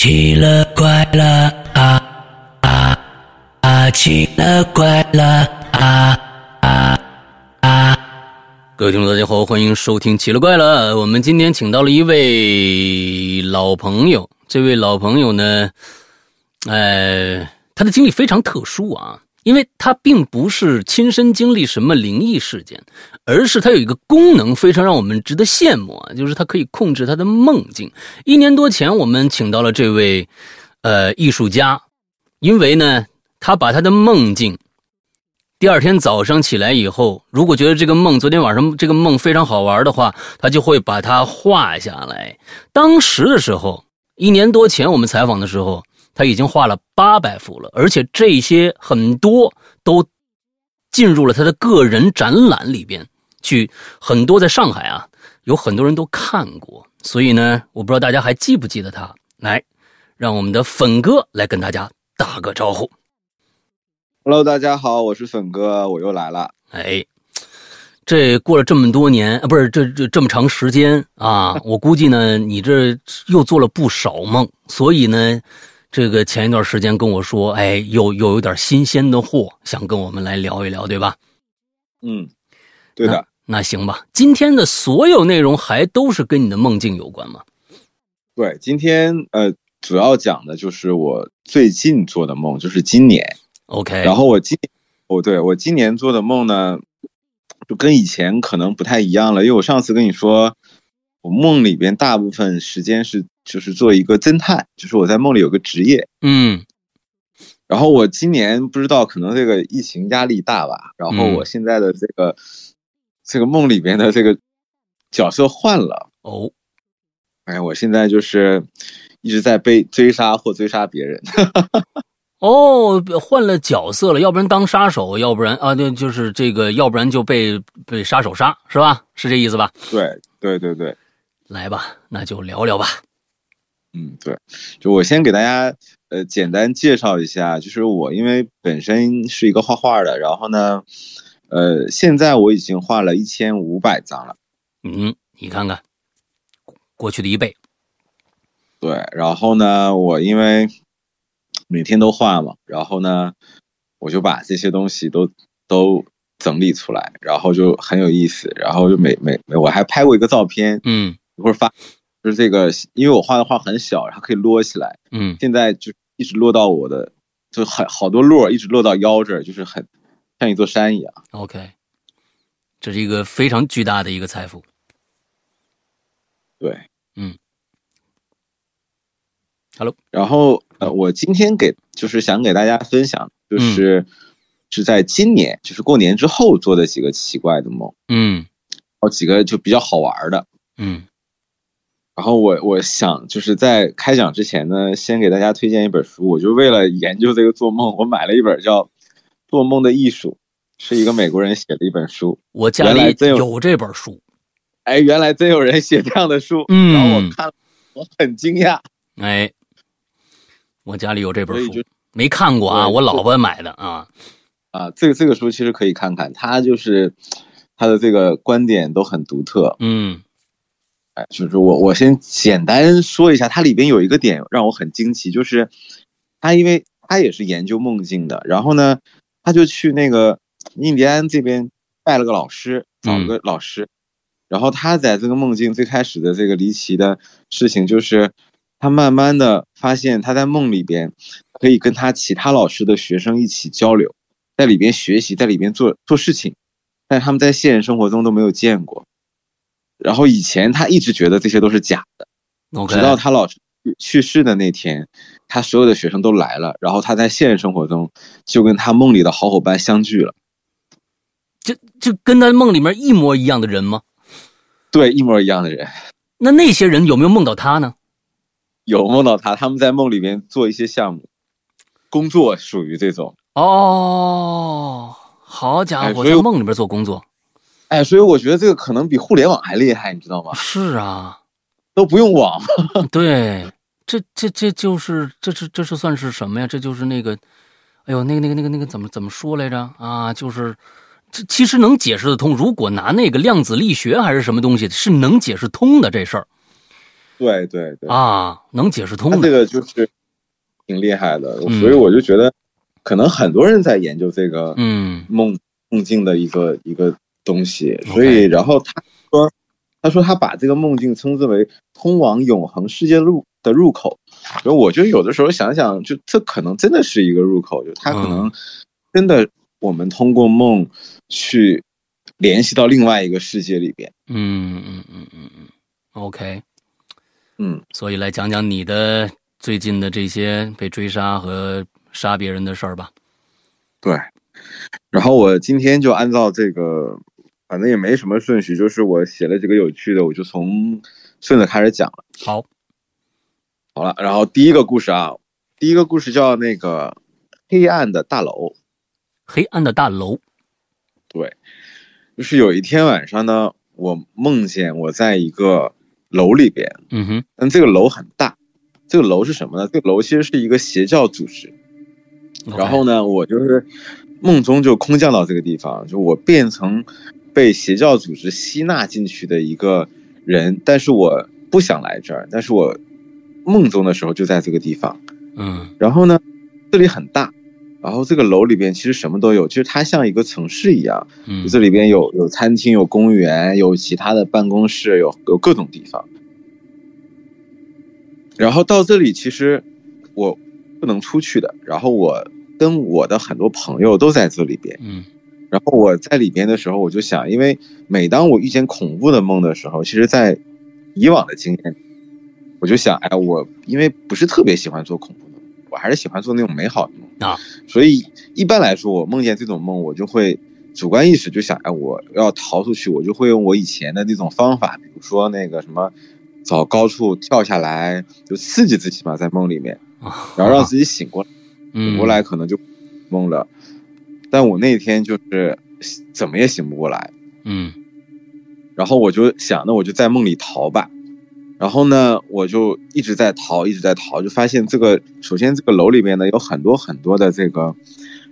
奇了怪了啊啊啊！奇了怪了啊啊啊！各位听众，大家好，欢迎收听《奇了怪了》。我们今天请到了一位老朋友，这位老朋友呢，呃，他的经历非常特殊啊，因为他并不是亲身经历什么灵异事件，而是他有一个功能非常让我们值得羡慕啊，就是他可以控制他的梦境。一年多前，我们请到了这位呃艺术家，因为呢，他把他的梦境。第二天早上起来以后，如果觉得这个梦昨天晚上这个梦非常好玩的话，他就会把它画下来。当时的时候，一年多前我们采访的时候，他已经画了八百幅了，而且这些很多都进入了他的个人展览里边去。很多在上海啊，有很多人都看过。所以呢，我不知道大家还记不记得他。来，让我们的粉哥来跟大家打个招呼。Hello，大家好，我是粉哥，我又来了。哎，这过了这么多年啊，不是这这这么长时间啊，我估计呢，你这又做了不少梦，所以呢，这个前一段时间跟我说，哎，又又有点新鲜的货，想跟我们来聊一聊，对吧？嗯，对的。那行吧，今天的所有内容还都是跟你的梦境有关吗？对，今天呃，主要讲的就是我最近做的梦，就是今年。OK，然后我今，哦，对我今年做的梦呢，就跟以前可能不太一样了，因为我上次跟你说，我梦里边大部分时间是就是做一个侦探，就是我在梦里有个职业。嗯然后我今年不知道可能这个疫情压力大吧，然后我现在的这个、这个梦里边的这个角色换了。哦，哎，我现在就是一直在被追杀或追杀别人。哦，换了角色了，要不然当杀手，要不然啊，对，就是这个，要不然就被被杀手杀，是吧？是这意思吧？对对对对，来吧，那就聊聊吧。嗯，对，就我先给大家呃简单介绍一下，就是我因为本身是一个画画的，然后呢，呃，现在我已经画了一千五百张了。嗯，你看看，过去的一倍。对，然后呢，我因为每天都画嘛，然后呢，我就把这些东西都都整理出来，然后就很有意思，然后就每每每我还拍过一个照片，嗯一会儿发，就是这个，因为我画的画很小，然后可以摞起来，嗯，现在就一直摞到我的，就很好多摞，一直摞到腰这儿，就是很像一座山一样。OK，这是一个非常巨大的一个财富。对，嗯，Hello，然后呃，我今天给就是想给大家分享，嗯。就是、是在今年，就是过年之后做的几个奇怪的梦，嗯。有几个就比较好玩的。嗯然后我我想就是在开讲之前呢，先给大家推荐一本书，我就为了研究这个做梦，我买了一本叫《做梦的艺术》，是一个美国人写的一本书。我家里真有有这本书。哎，原来真有人写这样的书，嗯然后我看了，我很惊讶。哎，我家里有这本书没看过啊，我老婆买的啊。啊，这个这个书其实可以看看，他就是他的这个观点都很独特。嗯哎，就是我我先简单说一下，它里边有一个点让我很惊奇，就是他因为他也是研究梦境的，然后呢，他就去那个印第安这边拜了个老师，找了个老师，然后他在这个梦境最开始的这个离奇的事情就是，他慢慢的发现他在梦里边可以跟他其他老师的学生一起交流，在里边学习，在里边做做事情，但是他们在现实生活中都没有见过。然后以前他一直觉得这些都是假的直到他老师去去世的那天，他所有的学生都来了，然后他在现实生活中就跟他梦里的好伙伴相聚了，就就跟他梦里面一模一样的人吗？对，一模一样的人，那那些人有没有梦到他呢？有梦到他，他们在梦里面做一些项目，工作属于这种，哦，好家伙，在梦里面做工作。哎，所以我觉得这个可能比互联网还厉害，你知道吗？是啊，都不用网，对，这这这就是这是这是算是什么呀？这就是那个，哎呦，那个那个那个那个怎么怎么说来着啊？就是这其实能解释得通。如果拿那个量子力学还是什么东西，是能解释通的这事儿。对对对，啊，能解释通的这。个就是挺厉害的，嗯所以我就觉得，可能很多人在研究这个嗯梦梦境的一个一个东西，所以然后他说，他说他把这个梦境称之为通往永恒世界路的入口。然后我觉得有的时候想想，就这可能真的是一个入口，就他可嗯能真的我们通过梦去联系到另外一个世界里边。嗯嗯嗯嗯嗯，OK。嗯，所以来讲讲你的最近的这些被追杀和杀别人的事儿吧。对。然后我今天就按照这个，反正也没什么顺序，就是我写了几个有趣的，我就从顺着开始讲了。好，好了，然后第一个故事啊，第一个故事叫那个黑暗的大楼。黑暗的大楼。对，就是有一天晚上呢，我梦见我在一个楼里边，嗯哼，但这个楼很大。这个楼是什么呢？这个楼其实是一个邪教组织。然后呢，我就是梦中就空降到这个地方，就我变成被邪教组织吸纳进去的一个人，但是我不想来这儿，但是我梦中的时候就在这个地方。嗯然后呢，这里很大，然后这个楼里边其实什么都有，其实它像一个城市一样，嗯这里边有有餐厅、有公园、有其他的办公室，有有各种地方。然后到这里，其实我不能出去的。然后我跟我的很多朋友都在这里边。嗯然后我在里边的时候，我就想，因为每当我遇见恐怖的梦的时候，其实，在以往的经验，我就想，哎，我因为不是特别喜欢做恐怖的，我还是喜欢做那种美好的梦啊。所以一般来说，我梦见这种梦，我就会主观意识就想，哎，我要逃出去，我就会用我以前的那种方法，比如说那个什么，找高处跳下来，就刺激自己嘛，在梦里面，啊，然后让自己醒过来。嗯醒过来可能就梦了。但我那天就是怎么也醒不过来，嗯然后我就想，那我就在梦里逃吧。然后呢，我就一直在逃，一直在逃，就发现这个首先这个楼里面呢有很多很多的这个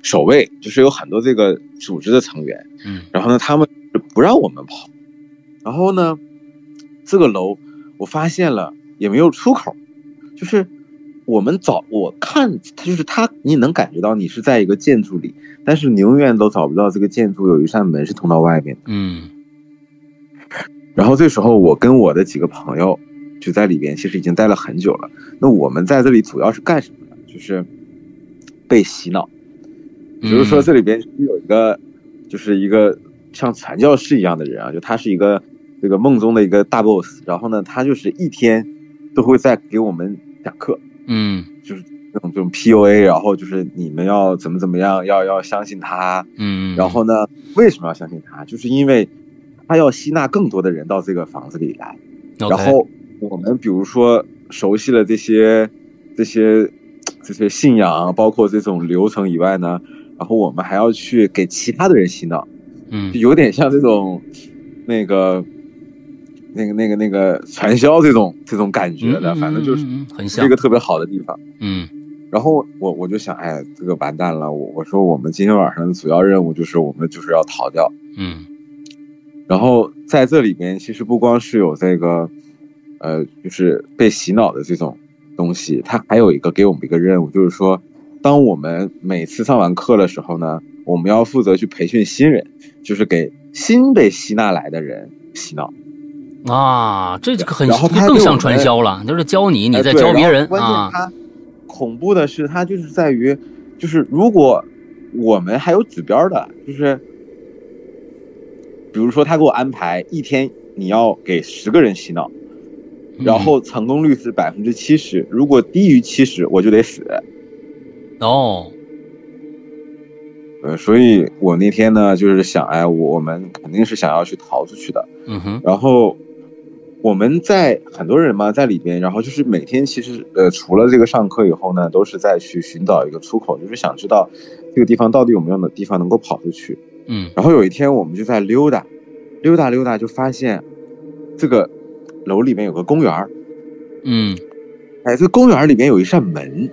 守卫，就是有很多这个组织的成员。嗯然后呢，他们不让我们跑。然后呢，这个楼我发现了也没有出口，就是我们找我看它就是它，你能感觉到你是在一个建筑里，但是你永远都找不到这个建筑有一扇门是通到外面的。嗯然后这时候我跟我的几个朋友就在里边，其实已经待了很久了。那我们在这里主要是干什么呢？就是被洗脑。比如说这里边有一个，就是一个像传教士一样的人啊，就他是一个这个梦中的一个大 boss，然后呢，他就是一天都会在给我们讲课，嗯。就是这种这种 PUA，然后就是你们要怎么怎么样，要要相信他，嗯，然后呢，为什么要相信他？就是因为他要吸纳更多的人到这个房子里来，然后我们比如说熟悉了这些这些这些信仰，包括这种流程以外呢，然后我们还要去给其他的人洗脑，嗯。就有点像这种那个那个那个那个传销这种这种感觉的，嗯反正就是很像是一个特别好的地方。嗯然后我我就想，哎，这个完蛋了！我我说我们今天晚上的主要任务就是我们就是要逃掉。嗯然后在这里边，其实不光是有这个，呃，就是被洗脑的这种东西，它还有一个给我们一个任务，就是说，当我们每次上完课的时候呢，我们要负责去培训新人，就是给新被吸纳来的人洗脑。啊，这个很然后他更像传销了，就是教你，你在教别人啊。它恐怖的是，它就是在于，就是如果我们还有指标的，就是比如说他给我安排一天你要给十个人洗脑，然后成功率是百分之七十，如果低于七十我就得死。哦，呃，所以我那天呢就是想，哎，我我们肯定是想要去逃出去的。嗯哼，然后我们在很多人嘛在里边，然后就是每天其实呃除了这个上课以后呢，都是在去寻找一个出口，就是想知道这个地方到底有没有的地方能够跑出去。嗯。然后有一天我们就在溜达，溜达溜达就发现这个楼里面有个公园儿，嗯。哎，这个公园里面有一扇门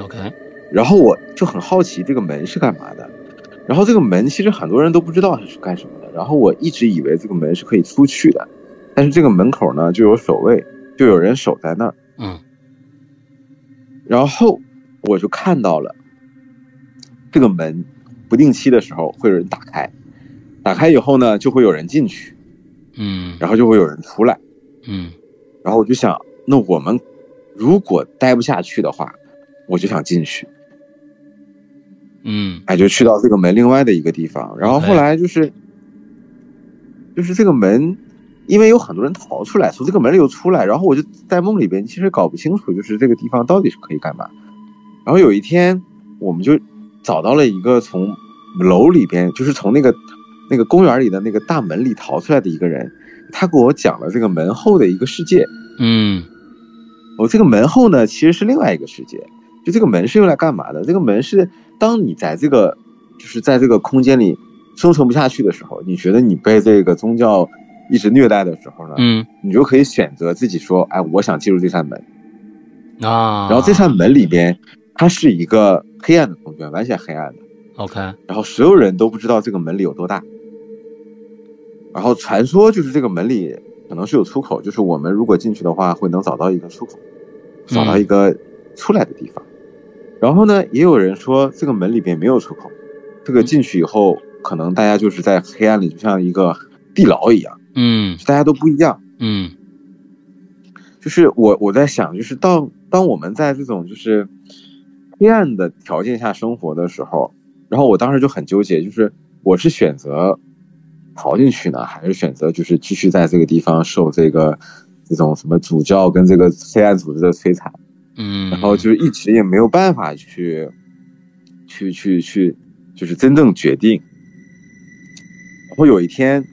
，，OK，然后我就很好奇这个门是干嘛的。然后这个门其实很多人都不知道它是干什么的，然后我一直以为这个门是可以出去的，但是这个门口呢就有守卫，就有人守在那儿，嗯。然后我就看到了这个门不定期的时候会有人打开，打开以后呢，就会有人进去，嗯然后就会有人出来，嗯。然后我就想，那我们如果待不下去的话，我就想进去，嗯。哎，就去到这个门另外的一个地方。然后后来就是，就是这个门，因为有很多人逃出来，从这个门里又出来，然后我就在梦里边其实搞不清楚，就是这个地方到底是可以干嘛。然后有一天，我们就找到了一个从楼里边，就是从那个那个公园里的那个大门里逃出来的一个人，他给我讲了这个门后的一个世界。嗯我，这个门后呢，其实是另外一个世界。就这个门是用来干嘛的？这个门是当你在这个，就是在这个空间里生存不下去的时候，你觉得你被这个宗教一直虐待的时候呢，嗯你就可以选择自己说，哎，我想进入这扇门。啊，然后这扇门里边，它是一个黑暗的空间，完全黑暗的。OK，然后所有人都不知道这个门里有多大。然后传说就是这个门里可能是有出口，就是我们如果进去的话，会能找到一个出口，找到一个出来的地方。然后呢，也有人说这个门里边没有出口，这个进去以后，可能大家就是在黑暗里，就像一个地牢一样，嗯大家都不一样。嗯就是我我在想，就是当当我们在这种就是黑暗的条件下生活的时候，然后我当时就很纠结，就是我是选择逃进去呢，还是选择就是继续在这个地方受这个这种什么主教跟这个黑暗组织的摧残，嗯，然后就是一直也没有办法去去去去，就是真正决定。然后有一天，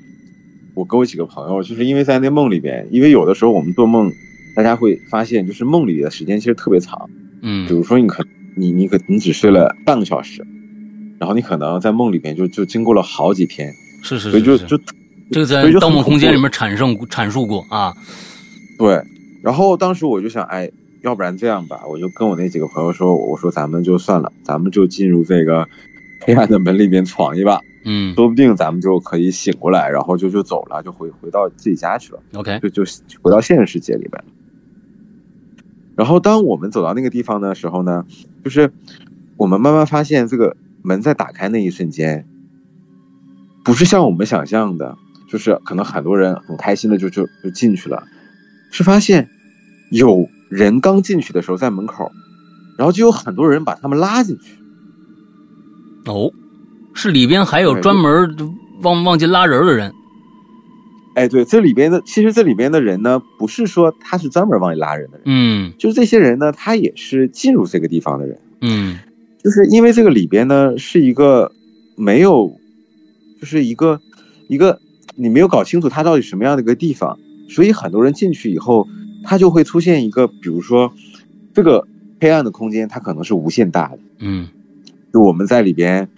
我跟我几个朋友，就是因为在那梦里边，因为有的时候我们做梦，大家会发现，就是梦里的时间其实特别长。嗯比如说，你可你你可你只睡了半个小时，然后你可能在梦里边就就经过了好几天，是是所以就是就这个在盗梦空间》里面。面阐述阐述过啊，对，然后当时我就想，哎，要不然这样吧，我就跟我那几个朋友说，我说咱们就算了，咱们就进入这个黑暗的门里面闯一把，嗯。说不定咱们就可以醒过来，然后就就走了，就回回到自己家去了，，OK，就就回到现实世界里边。然后当我们走到那个地方的时候呢，就是我们慢慢发现，这个门在打开那一瞬间，不是像我们想象的，就是可能很多人很开心的就就就进去了，是发现有人刚进去的时候在门口，然后就有很多人把他们拉进去。哦，是里边还有专门忘忘记拉人的人，哎，对，这里边的其实这里边的人呢，不是说他是专门往里拉人的人，嗯。就是这些人呢，他也是进入这个地方的人。嗯。就是因为这个里边呢是一个没有，就是一个一个你没有搞清楚它到底什么样的一个地方，所以很多人进去以后，他就会出现一个，比如说这个黑暗的空间，它可能是无限大的，嗯就我们在里边，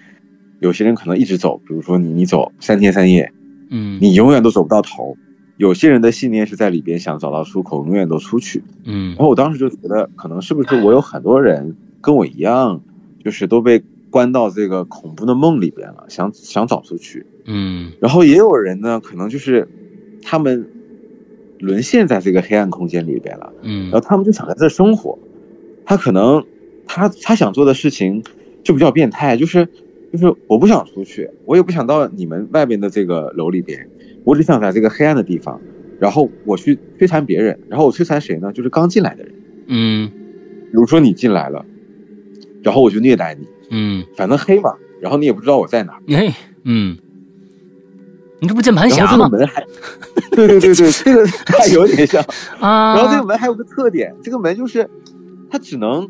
有些人可能一直走，比如说你你走三天三夜，嗯你永远都走不到头。有些人的信念是在里边想找到出口，永远都出去。嗯然后我当时就觉得，可能是不是我有很多人跟我一样，就是都被关到这个恐怖的梦里边了，想想找出去。嗯然后也有人呢，可能就是他们沦陷在这个黑暗空间里边了，嗯然后他们就想在这生活。他可能他他想做的事情就比较变态，就是就是我不想出去，我也不想到你们外面的这个楼里边，我只想在这个黑暗的地方，然后我去摧残别人，然后我摧残谁呢？就是刚进来的人。嗯比如说你进来了，然后我就虐待你，嗯，反正黑嘛，然后你也不知道我在哪儿，哎嗯，你这不键盘侠吗？门还，对对对对，这个 还有点像。啊，然后这个门还有个特点，这个门就是它只能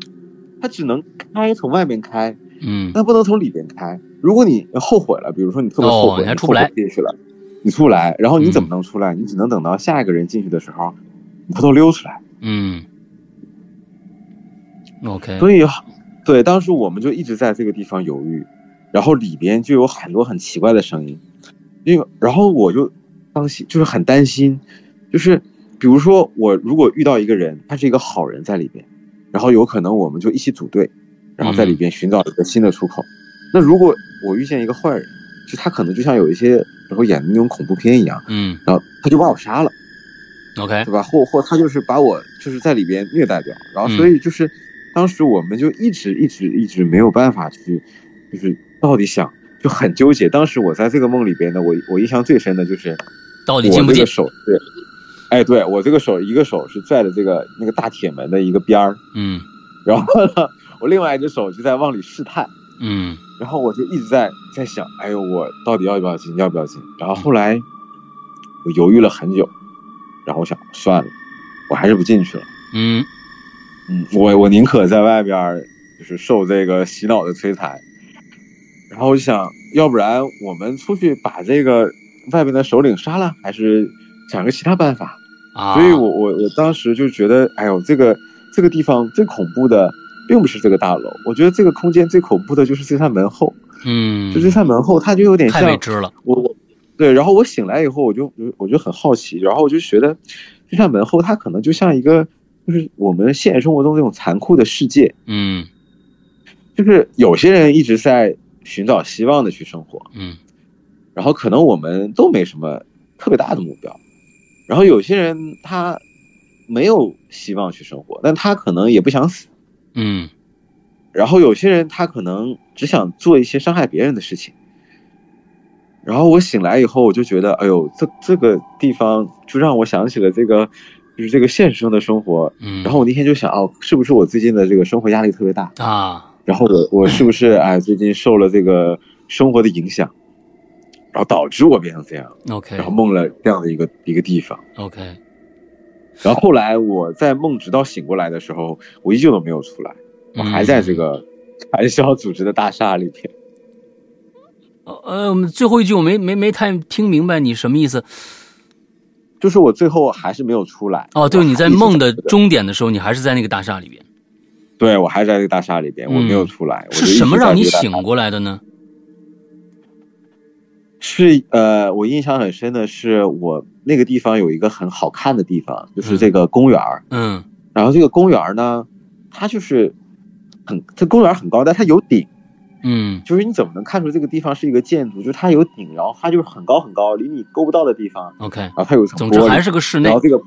它只能开从外面开，嗯但不能从里边开。如果你后悔了，比如说你特别后哦悔，你还出不来进去了，你出不来，然后你怎么嗯能出来？你只能等到下一个人进去的时候，你偷偷溜出来。嗯，OK，所以，对，当时我们就一直在这个地方犹豫，然后里边就有很多很奇怪的声音，因为然后我就当心，就是很担心，就是比如说我如果遇到一个人，他是一个好人在里边，然后有可能我们就一起组队，然后在里边寻找一个新的出口。那如果我遇见一个坏人，就他可能就像有一些然后演的那种恐怖片一样，嗯然后他就把我杀了，OK，对吧？或或他就是把我就是在里边虐待掉，然后嗯所以就是当时我们就一直一直一直没有办法去，就是到底想就很纠结。当时我在这个梦里边呢，我我印象最深的就是到底进不进我这个？手是，哎，对我这个手一个手是拽着这个那个大铁门的一个边儿，嗯然后呢，我另外一只手就在往里试探。嗯然后我就一直在在想，哎呦，我到底要不要进，要不要进？然后后来我犹豫了很久，然后我想算了，我还是不进去了。嗯嗯，我我宁可在外边儿就是受这个洗脑的摧残。然后我就想，要不然我们出去把这个外边的首领杀了，还是想个其他办法？啊，所以我我我当时就觉得，哎呦，这个这个地方最恐怖的，并不是这个大楼，我觉得这个空间最恐怖的就是这扇门后。嗯就这扇门后，它就有点太像未知了。我我对，然后我醒来以后，我就我就很好奇，然后我就觉得这扇门后，它可能就像一个就是我们现实生活中那种残酷的世界，嗯就是有些人一直在寻找希望的去生活，嗯然后可能我们都没什么特别大的目标，然后有些人他没有希望去生活，但他可能也不想死，嗯然后有些人他可能只想做一些伤害别人的事情。然后我醒来以后，我就觉得，哎呦，这这个地方就让我想起了这个，就是这个现实中的生活。嗯，然后我那天就想，哦，是不是我最近的这个生活压力特别大？啊，然后我我是不是哎最近受了这个生活的影响，然后导致我变成这样，OK 然后梦了这样的一个一个地方。OK，然后后来我在梦直到醒过来的时候，我依旧都没有出来，我还在这个 传销组织的大厦里边。呃，我们最后一句我没没没太听明白你什么意思。就是我最后还是没有出来。哦，对，你在梦的终点的时候，你还是在那个大厦里边，对我还在这个大厦里边，我没有出来。是什么让你醒过来的呢？是呃，我印象很深的是，我那个地方有一个很好看的地方，就是这个公园儿。嗯然后这个公园儿呢，它就是很，这公园很高，但它有顶，嗯就是你怎么能看出这个地方是一个建筑？就是它有顶，然后它就是很高很高，离你够不到的地方，，OK，然后它有一层总之玻璃还是个室内然后。这个，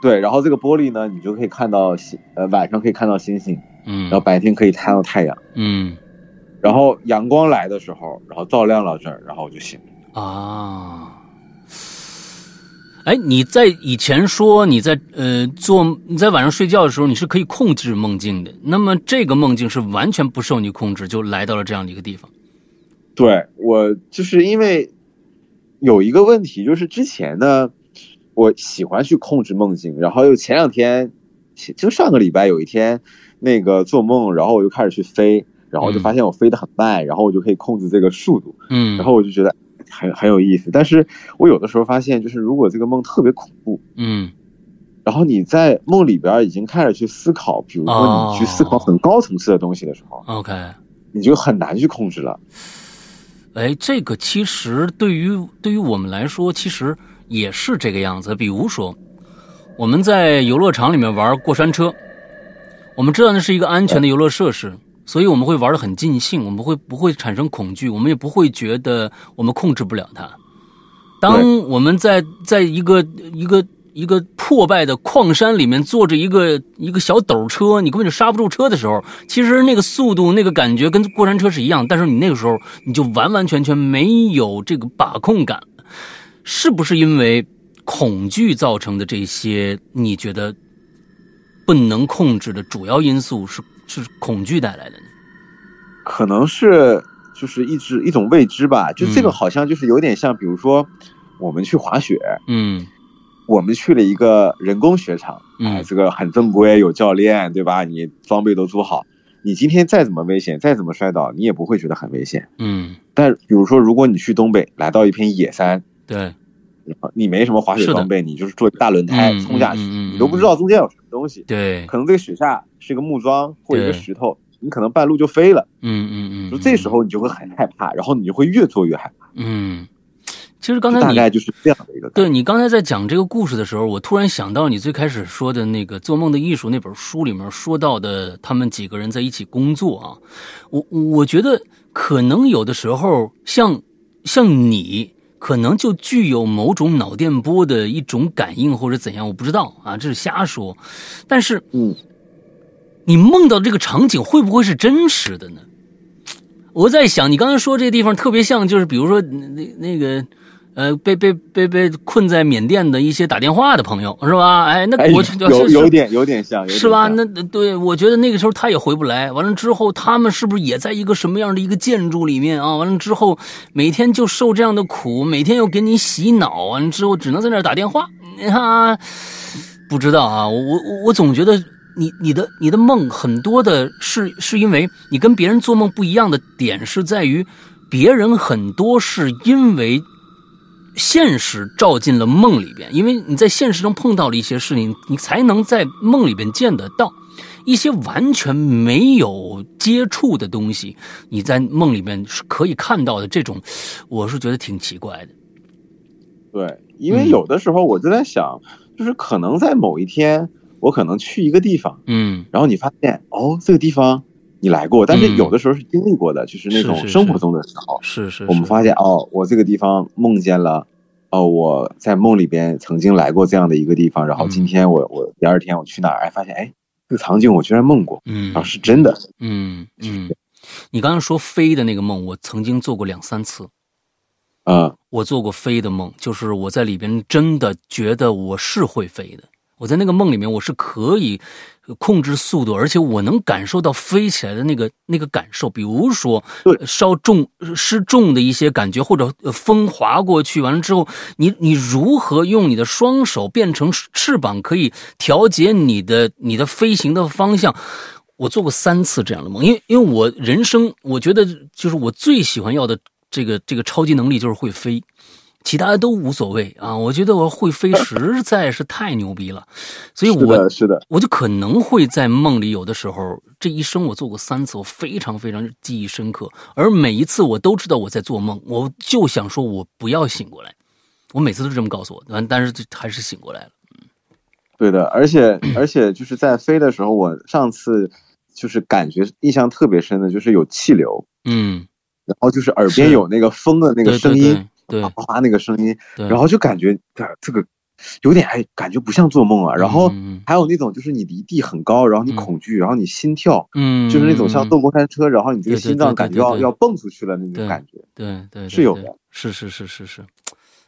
对，然后这个玻璃呢，你就可以看到星，呃，晚上可以看到星星，嗯然后白天可以看到太阳。嗯然后阳光来的时候，然后照亮了这儿，然后我就醒了。啊。哎，你在以前说你在呃做你在晚上睡觉的时候，你是可以控制梦境的。那么这个梦境是完全不受你控制，就来到了这样的一个地方。对我就是因为有一个问题，就是之前呢，我喜欢去控制梦境，然后又前两天，就上个礼拜有一天，那个做梦，然后我就开始去飞，然后就发现我飞得很慢，然后我就可以控制这个速度，嗯，然后我就觉得很很有意思。但是我有的时候发现，就是如果这个梦特别恐怖，嗯然后你在梦里边已经开始去思考，比如说你去思考很高层次的东西的时候，OK。你就很难去控制了。哎，这个其实对于对于我们来说，其实也是这个样子。比如说，我们在游乐场里面玩过山车，我们知道那是一个安全的游乐设施，所以我们会玩的很尽兴，我们会不会产生恐惧，我们也不会觉得我们控制不了它。当我们在在一个一个一个破败的矿山里面坐着一个一个小斗车，你根本就刹不住车的时候，其实那个速度、那个感觉跟过山车是一样，但是你那个时候你就完完全全没有这个把控感，是不是因为恐惧造成的这些？你觉得不能控制的主要因素是是恐惧带来的呢？可能是就是一直一种未知吧，就这个好像就是有点像，比如说我们去滑雪，嗯。我们去了一个人工雪场，嗯。哎，这个很正规，有教练，对吧？你装备都租好，你今天再怎么危险，再怎么摔倒，你也不会觉得很危险。嗯，但比如说，如果你去东北，来到一片野山，对，你没什么滑雪装备，你就是坐大轮胎嗯冲下去，你都不知道中间有什么东西，对，可能这个雪下是一个木桩或一个石头，你可能半路就飞了，嗯嗯嗯，就这时候你就会很害怕，然后你就会越做越害怕。嗯，其实刚才你概就是这样的一个。对你刚才在讲这个故事的时候，我突然想到你最开始说的那个《做梦的艺术》那本书里面说到的，他们几个人在一起工作啊，我我觉得可能有的时候像像你可能就具有某种脑电波的一种感应或者怎样，我不知道啊，这是瞎说。但是，嗯，你梦到这个场景会不会是真实的呢？我在想，你刚才说这个地方特别像，就是比如说那那个。呃，被被被被困在缅甸的一些打电话的朋友是吧？哎，那我有有点有点像，是吧？那对，我觉得那个时候他也回不来。完了之后，他们是不是也在一个什么样的一个建筑里面啊？完了之后，每天就受这样的苦，每天又给你洗脑，完了之后只能在那打电话。你看，不知道啊，我我我总觉得你你的你的梦很多的是是因为你跟别人做梦不一样的点是在于，别人很多是因为。现实照进了梦里边，因为你在现实中碰到了一些事情，你才能在梦里边见得到一些完全没有接触的东西。你在梦里面是可以看到的，这种我是觉得挺奇怪的。对，因为有的时候我就在想，就是可能在某一天，我可能去一个地方，嗯，然后你发现哦，这个地方你来过，但是有的时候是经历过的，就是那种生活中的时候，是是，我们发现哦，我这个地方梦见了。哦，我在梦里边曾经来过这样的一个地方，然后今天我我第二天我去哪儿，哎，发现哎，这个场景我居然梦过，嗯，啊，是真的，嗯嗯。你刚刚说飞的那个梦，我曾经做过两三次，啊，我做过飞的梦，就是我在里边真的觉得我是会飞的。我在那个梦里面，我是可以控制速度，而且我能感受到飞起来的那个那个感受。比如说，稍重失重的一些感觉，或者风划过去，完了之后，你你如何用你的双手变成翅膀，可以调节你的你的飞行的方向？我做过三次这样的梦，因为因为我人生我觉得就是我最喜欢要的这个这个超级能力就是会飞。其他的都无所谓啊，我觉得我会飞实在是太牛逼了，所以我是的，我就可能会在梦里有的时候，这一生我做过三次，我非常非常记忆深刻，而每一次我都知道我在做梦，我就想说我不要醒过来，我每次都这么告诉我，但但是还是醒过来了。嗯，对的，而且而且就是在飞的时候，我上次就是感觉印象特别深的就是有气流，嗯，然后就是耳边有那个风的那个声音。对，哗哗那个声音，然后就感觉这个有点哎，感觉不像做梦啊。然后还有那种就是你离地很高，然后你恐惧，然后你心跳，嗯，就是那种像坐过山车，然后你这个心脏感觉要要蹦出去了那种感觉。对对，是有的，是是是是是。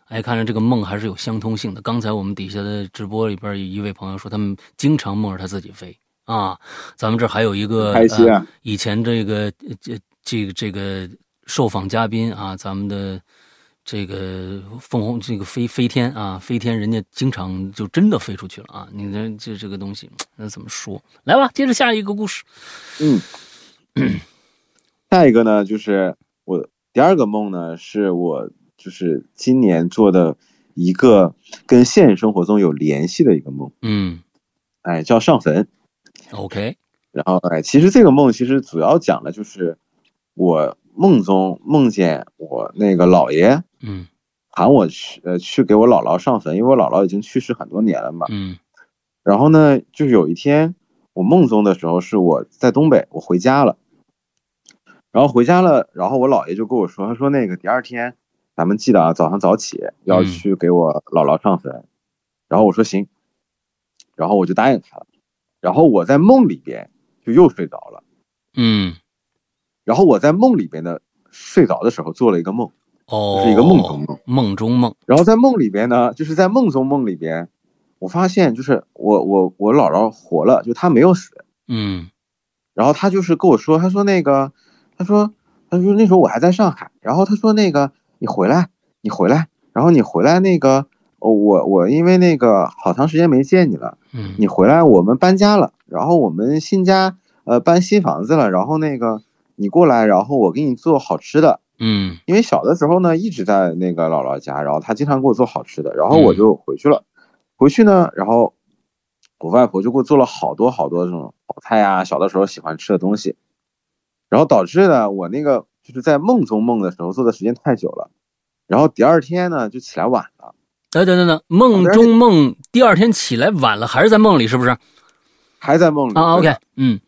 哎，看来这个梦还是有相通性的。刚才我们底下的直播里边有一位朋友说，他们经常梦着他自己飞啊。咱们这还有一个开心啊，以前这个这这个这个受访嘉宾啊，咱们的。这个凤凰，这个飞飞天啊，飞天，人家经常就真的飞出去了啊！你这这这个东西，那怎么说？来吧，接着下一个故事。嗯，下一个呢，就是我第二个梦呢，是我就是今年做的一个跟现实生活中有联系的一个梦。嗯，哎，叫上坟。OK。然后哎，其实这个梦其实主要讲的就是我。梦中梦见我那个姥爷，嗯，喊我去，呃，去给我姥姥上坟，因为我姥姥已经去世很多年了嘛，嗯，然后呢，就是有一天我梦中的时候是我在东北，我回家了，然后回家了，然后我姥爷就跟我说，他说那个第二天咱们记得啊，早上早起要去给我姥姥上坟，然后我说行，然后我就答应他了，然后我在梦里边就又睡着了，嗯。然后我在梦里边呢睡着的时候做了一个梦，哦，是一个梦中梦，梦中梦。然后在梦里边呢，就是在梦中梦里边，我发现就是我我我姥姥活了，就她没有死，嗯。然后她就是跟我说，她说那个，她说他说那时候我还在上海，然后她说那个你回来，你回来，然后你回来那个，我我因为那个好长时间没见你了，嗯，你回来我们搬家了，然后我们新家呃搬新房子了，然后那个。你过来，然后我给你做好吃的。嗯，因为小的时候呢，一直在那个姥姥家，然后她经常给我做好吃的，然后我就回去了。回去呢，然后我外婆就给我做了好多好多这种好菜啊，小的时候喜欢吃的东西。然后导致呢，我那个就是在梦中梦的时候做的时间太久了，然后第二天呢就起来晚了。等等等等，梦中梦第二天起来晚了，还是在梦里是不是？还在梦里啊？OK，嗯。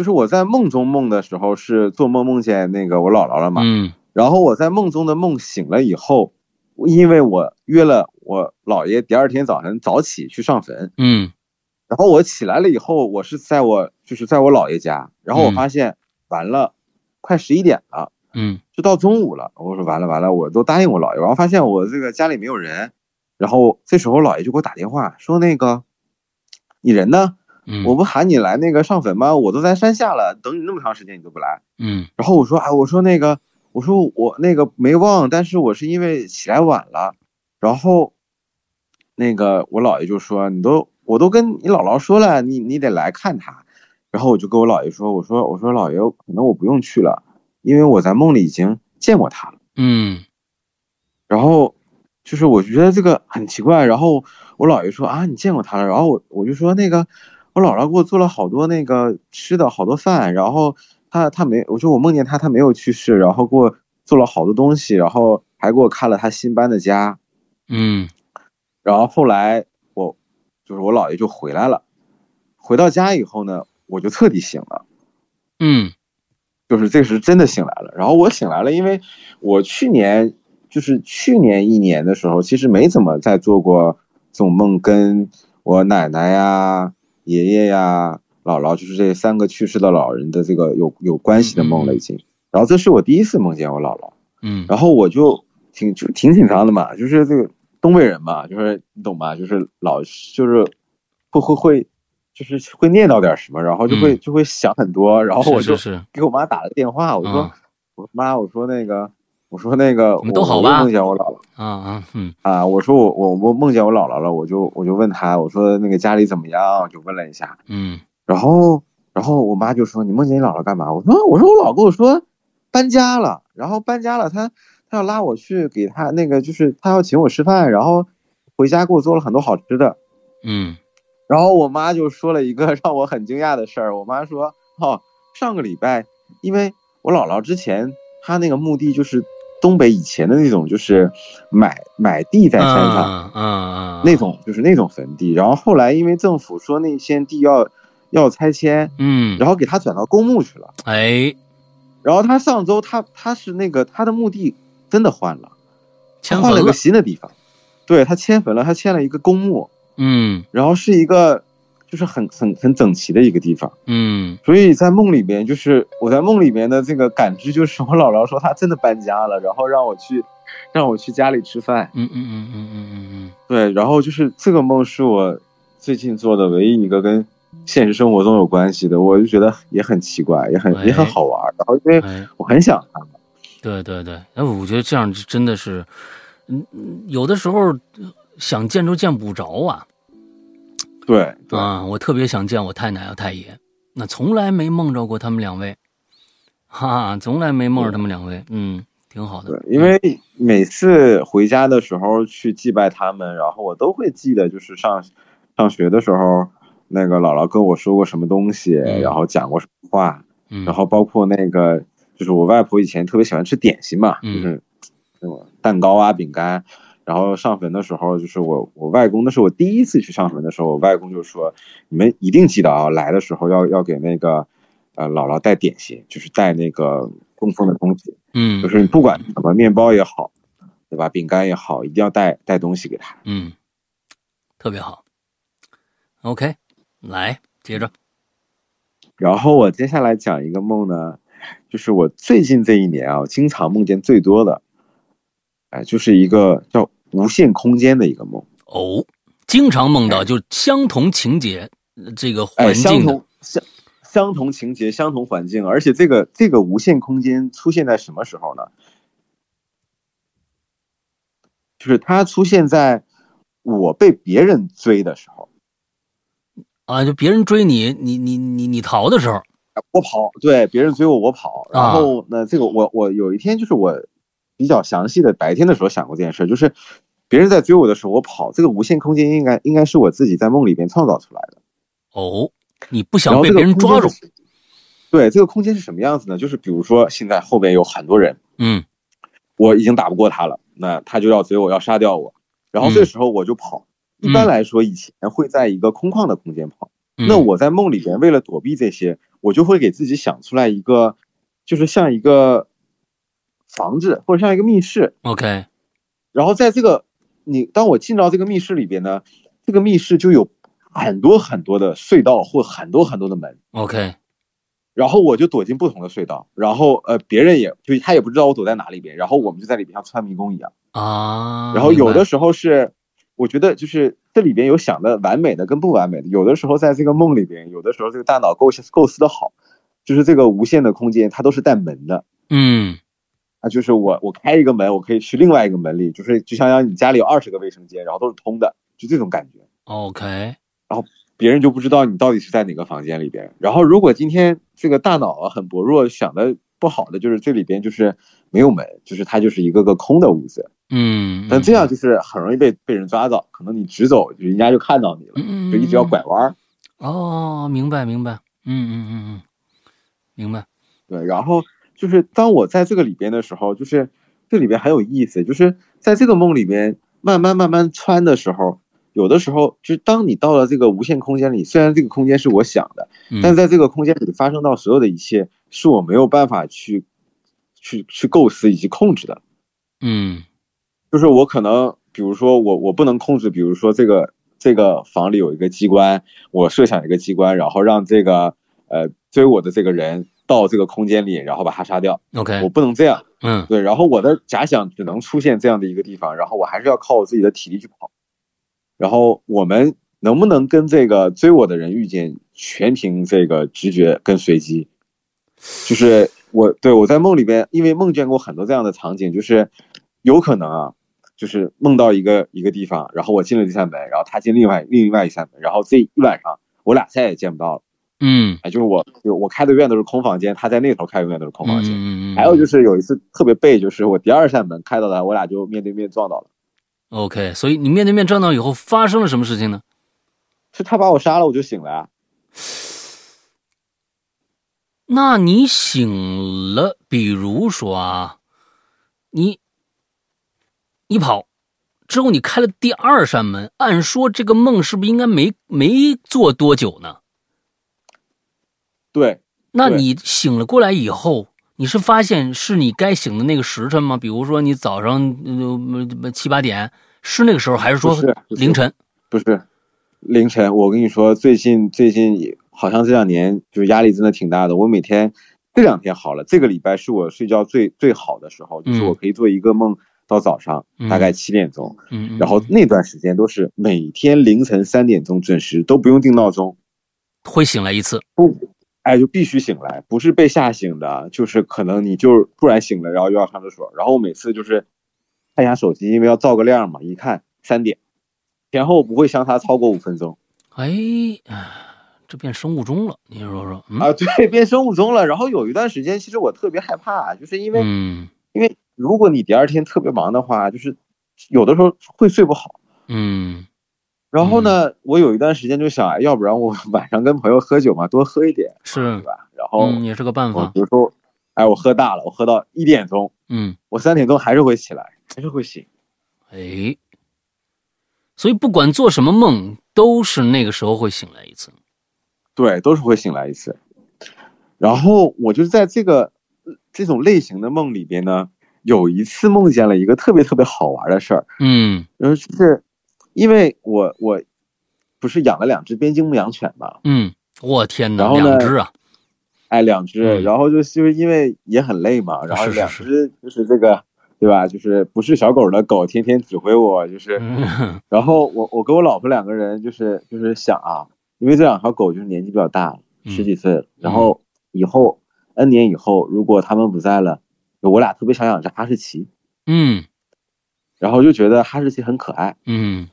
就是我在梦中梦的时候是做梦梦见那个我姥姥了嘛，嗯，然后我在梦中的梦醒了以后，因为我约了我姥爷第二天早晨早起去上坟，嗯然后我起来了以后，我是在我就是在我姥爷家，然后我嗯发现完了，快十一点了，嗯就到中午了。我说完了完了，我都答应我姥爷，然后发现我这个家里没有人，然后这时候姥爷就给我打电话说那个你人呢？嗯，我不喊你来那个上坟吗？我都在山下了，等你那么长时间你都不来。嗯然后我说啊，我说那个，我说我那个没忘，但是我是因为起来晚了。然后那个我姥爷就说，你都我都跟你姥姥说了，你你得来看他。然后我就跟我姥爷说，我说我说姥爷，可能我不用去了，因为我在梦里已经见过他了。嗯然后就是我觉得这个很奇怪，然后我姥爷说啊，你见过他了，然后我我就说那个我姥姥给我做了好多那个吃的好多饭，然后她她没，我说我梦见她，她没有去世，然后给我做了好多东西，然后还给我看了她新搬的家，嗯然后后来我就是我姥爷就回来了，回到家以后呢，我就彻底醒了。嗯就是这时真的醒来了。然后我醒来了，因为我去年就是去年一年的时候，其实没怎么再做过这种梦，跟我奶奶呀、爷爷呀、姥姥，就是这三个去世的老人的这个有有关系的梦了已经。然后这是我第一次梦见我姥姥，嗯。然后我就挺就挺紧张的嘛，就是这个东北人嘛，就是你懂吧？就是老就是会会会就是会念叨点什么，然后就会、嗯。就会想很多，然后我就给我妈打了个电话，我说、啊我说妈，我说那个我说那个我们都好吧梦见我姥姥啊啊嗯啊，我说我我我梦见我姥姥了，我就我就问她，我说那个家里怎么样，就问了一下，嗯然后然后我妈就说你梦见你姥姥干嘛？我说我说我姥跟我说搬家了，然后搬家了，她她要拉我去给她那个就是她要请我吃饭，然后回家给我做了很多好吃的，嗯然后我妈就说了一个 让我很惊讶的事儿。我妈说：“哦，上个礼拜，因为我姥姥之前她那个墓地就是东北以前的那种，就是买买地在山上、嗯嗯那种，就是那种坟地。然后后来因为政府说那些地要要拆迁，嗯，然后给他转到公墓去了。哎，然后他上周他他是那个他的墓地真的换了换了个，新的地方，对他迁坟了，他迁了一个公墓，嗯。然后是一个就是很很很整齐的一个地方。嗯所以在梦里边，就是我在梦里边的这个感知，就是我姥姥说她真的搬家了，然后让我去，让我去家里吃饭。嗯嗯嗯嗯嗯嗯嗯对，然后就是这个梦是我最近做的唯一一个跟现实生活中有关系的，我就觉得也很奇怪，也很也很好玩。然后因为我很想他们，对对对，哎，我觉得这样真的是，嗯，嗯有的时候想见都见不着啊。对对、啊，我特别想见我太奶和、太爷，那从来没梦着过他们两位，哈，从来没梦着他们两位，嗯，挺好的对，，因为每次回家的时候去祭拜他们，然后我都会记得，就是上上学的时候，那个姥姥跟我说过什么东西，嗯然后讲过什么话。嗯，然后包括那个，就是我外婆以前特别喜欢吃点心嘛，嗯就是那种蛋糕啊、饼干。然后上坟的时候，就是我我外公，那是我第一次去上坟的时候，我外公就说：“你们一定记得啊，来的时候要要给那个呃姥姥带点心，就是带那个供奉的东西，嗯，就是你不管什么面包也好，对吧？饼干也好，一定要带带东西给他。嗯，特别好。OK，来接着，然后我接下来讲一个梦呢，就是我最近这一年啊，经常梦见最多的，哎，就是一个叫无限空间的一个梦，哦，经常梦到就相同情节，呃这个哎，环境的，相同相相同情节、相同环境，而且这个这个无限空间出现在什么时候呢？就是它出现在我被别人追的时候，啊，就别人追你，你你你你逃的时候，我跑，对，别人追我，我跑。啊。然后呢，这个我我有一天就是我比较详细的白天的时候想过这件事，就是别人在追我的时候，我跑，这个无限空间应该应该是我自己在梦里边创造出来的。哦，你不想被别人抓住，对，这个空间是什么样子呢？就是比如说现在后边有很多人，嗯我已经打不过他了，那他就要追我，要杀掉我。然后这时候我就跑。一般来说，以前会在一个空旷的空间跑。嗯那我在梦里边，为了躲避这些，我就会给自己想出来一个，就是像一个房子或者像一个密室，OK，然后在这个你当我进到这个密室里边呢，这个密室就有很多很多的隧道或很多很多的门，OK，然后我就躲进不同的隧道，然后呃别人也就他也不知道我躲在哪里边，然后我们就在里边像穿迷宫一样。啊，然后有的时候是，我觉得就是这里边有想的完美的跟不完美的，有的时候在这个梦里边，有的时候这个大脑构构思的好，就是这个无限的空间它都是带门的。嗯啊，就是我我开一个门，我可以去另外一个门里，就是就像你家里有二十个卫生间，然后都是通的，就这种感觉，，OK，然后别人就不知道你到底是在哪个房间里边。然后如果今天这个大脑啊很薄弱，想的不好的就是这里边就是没有门，就是它就是一个个空的屋子。嗯，但这样就是很容易被被人抓到，可能你直走，人家就看到你了，就一直要拐弯儿。哦，明白明白，嗯嗯嗯嗯，明白，对，然后就是当我在这个里边的时候，就是这里边很有意思，就是在这个梦里边慢慢慢慢穿的时候，有的时候就是当你到了这个无限空间里，虽然这个空间是我想的，嗯但是在这个空间里发生到所有的一切是我没有办法去去去构思以及控制的。嗯就是我可能，比如说我我不能控制，比如说这个这个房里有一个机关，我设想一个机关，然后让这个呃追我的这个人到这个空间里，然后把他杀掉，，OK，我不能这样。嗯对，然后我的假想只能出现这样的一个地方，然后我还是要靠我自己的体力去跑。然后我们能不能跟这个追我的人遇见，全凭这个直觉跟随机。就是我对我在梦里边，因为梦见过很多这样的场景，就是有可能啊，就是梦到一个一个地方，然后我进了这扇门，然后他进另外另外一扇门，然后这一晚上我俩再也见不到了。嗯，哎，就是我就我开的永远都是空房间，他在那头开永远都是空房间。嗯嗯，还有就是有一次特别背，就是我第二扇门开到他，我俩就面对面撞到了。OK，所以你面对面撞到以后发生了什么事情呢？是他把我杀了，我就醒了呀。那你醒了，比如说啊，你你跑之后，你开了第二扇门，按说这个梦是不是应该没没做多久呢？对，那你醒了过来以后，你是发现是你该醒的那个时辰吗？比如说你早上呃七八点是那个时候，还是说凌晨？不是凌晨。我跟你说，最近最近好像这两年就是压力真的挺大的。我每天这两天好了，这个礼拜是我睡觉最最好的时候，就是嗯我可以做一个梦到早上嗯大概七点钟，然后那段时间都是每天凌晨三点钟准时，都不用定闹钟。会醒来一次。不，哎，就必须醒来，不是被吓醒的，就是可能你就突然醒了，然后又要上厕所，然后每次就是看一下手机，因为要照个亮嘛，一看三点，前后不会相差超过五分钟哎，哎这变生物钟了，你说说？嗯啊，对，变生物钟了。然后有一段时间，其实我特别害怕，就是因为、嗯因为如果你第二天特别忙的话，就是有的时候会睡不好。嗯然后呢，我有一段时间就想，哎要不然我 晚上跟朋友喝酒嘛，多喝一点，是对，吧？然后嗯，也是个办我法。比如说，哎，我喝大了，我喝到一点钟。嗯，我三点钟还是会起来，还是会醒。哎，所以不管做什么梦，都是那个时候会醒来一次。对，都是会醒来一次。然后我就在这个呃这种类型的梦里边呢，有一次梦见了一个特别特别好玩的事儿，嗯然后就是因为我我不是养了两只边境牧羊犬嘛，嗯，我天哪，然后呢两只啊！哎，两只，嗯然后就就是因为也很累嘛，然后是是是两只就是这个对吧？就是不是小狗的狗，天天指挥我，就是嗯然后我我跟我老婆两个人就是就是想啊，因为这两条狗就是年纪比较大，嗯十几岁了，然后以后 N 年以后，如果他们不在了，我俩特别想养只哈士奇，嗯然后就觉得哈士奇很可爱。嗯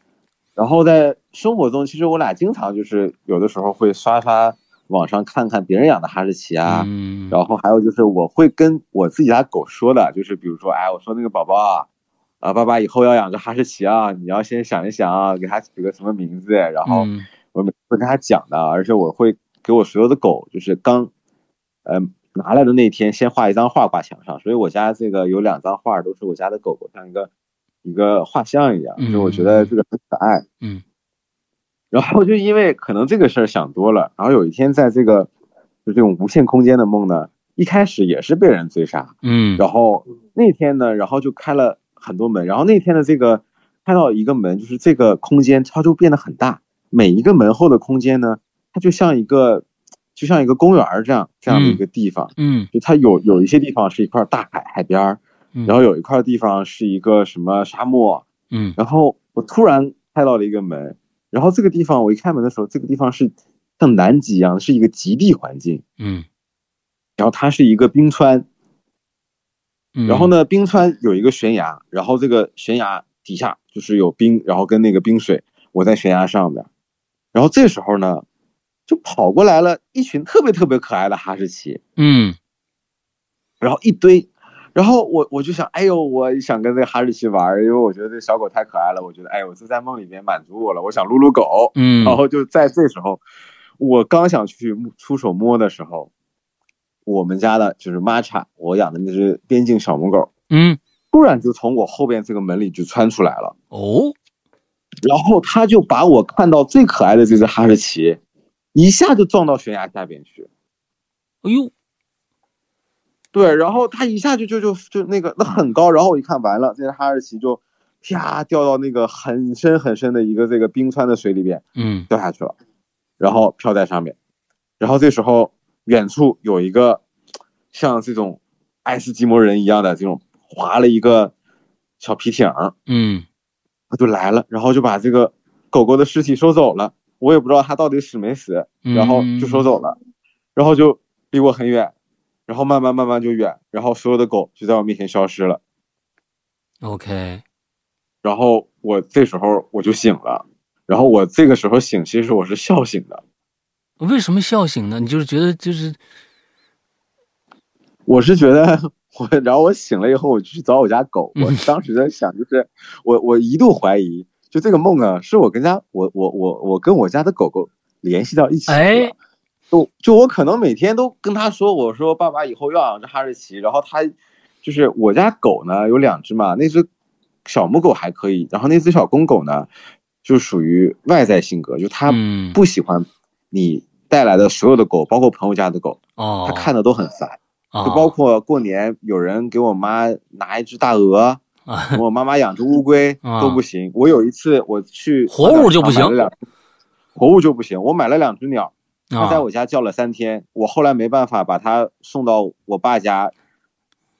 然后在生活中，其实我俩经常就是有的时候会刷刷网上看看别人养的哈士奇啊，嗯，然后还有就是我会跟我自己家狗说的，就是比如说，哎，我说那个宝宝啊，啊，爸爸以后要养个哈士奇啊，你要先想一想啊，给它取个什么名字，然后。嗯我每次会跟他讲的，而且我会给我所有的狗，就是刚，呃，拿来的那天先画一张画挂墙上，所以我家这个有两张画都是我家的狗狗，像一个一个画像一样，嗯就我觉得这个很可爱。嗯。然后就因为可能这个事儿想多了，然后有一天在这个就这种无限空间的梦呢，一开始也是被人追杀，嗯。然后那天呢，然后就开了很多门，然后那天的这个开到一个门，就是这个空间它就变得很大，每一个门后的空间呢，它就像一个就像一个公园儿这样这样的一个地方，嗯。就它有有一些地方是一块大海海边然后有一块地方是一个什么沙漠，嗯。然后我突然开到了一个门，然后这个地方我一开门的时候，这个地方是像南极一样，是一个极地环境，嗯。然后它是一个冰川，嗯，然后呢，冰川有一个悬崖，然后这个悬崖底下就是有冰，然后跟那个冰水，我在悬崖上面，然后这时候呢，就跑过来了一群特别特别可爱的哈士奇，嗯。然后一堆，然后我我就想，哎呦，我想跟这个哈士奇玩，因为我觉得这小狗太可爱了，我觉得，哎呦，这在梦里面满足我了，我想撸撸狗，嗯，然后就在这时候，我刚想去出手摸的时候，我们家的就是玛莎，我养的那只边境小母狗，嗯。突然就从我后边这个门里就窜出来了，哦，然后它就把我看到最可爱的这只哈士奇，一下就撞到悬崖下边去。哎呦，对，然后他一下就就就就那个那很高，然后我一看完了，这只哈士奇就啪掉到那个很深很深的一个这个冰川的水里边嗯。掉下去了，然后漂在上面，然后这时候远处有一个像这种爱斯基摩人一样的这种划了一个小皮艇，嗯。他就来了，然后就把这个狗狗的尸体收走了，我也不知道他到底死没死，嗯，然后就收走了，然后就离我很远，然后慢慢慢慢就远，然后所有的狗就在我面前消失了，OK，然后我这时候我就醒了，然后我这个时候醒，其实我是笑醒的，为什么笑醒呢？你就是觉得就是我是觉得我，然后我醒了以后，我就去找我家狗，我当时在想，就是我我一度怀疑，就这个梦啊，是我跟家我我我我跟我家的狗狗联系到一起了。哎就就我可能每天都跟他说，我说爸爸以后要养只哈士奇，然后他就是我家狗呢有两只嘛，那只小母狗还可以，然后那只小公狗呢就属于外在性格，就它嗯不喜欢你带来的所有的狗，包括朋友家的狗，哦，它看的都很烦。哦就包括过年有人给我妈拿一只大鹅，啊我妈妈养只乌龟 啊都不行。我有一次我去活物就不行活物就不行。我买了两只鸟，它在啊我家叫了三天，我后来没办法把他送到我爸家。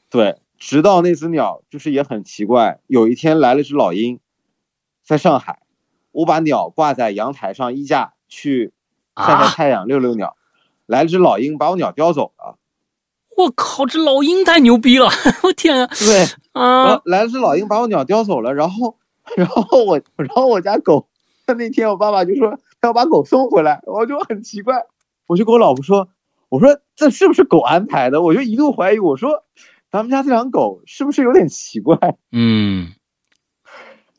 对，直到那只鸟就是也很奇怪，有一天来了只老鹰，在上海，我把鸟挂在阳台上衣架去晒晒啊！太阳、遛遛鸟，来了只老鹰把我鸟叼走了。我靠，这老鹰太牛逼了！我天啊！对，然啊后来了只老鹰把我鸟叼走了，然后，然后我，然后我家狗，那那天我爸爸就说他要把狗送回来，我就很奇怪，我就跟我老婆说，我说这是不是狗安排的？我就一度怀疑，我说咱们家这两狗是不是有点奇怪？嗯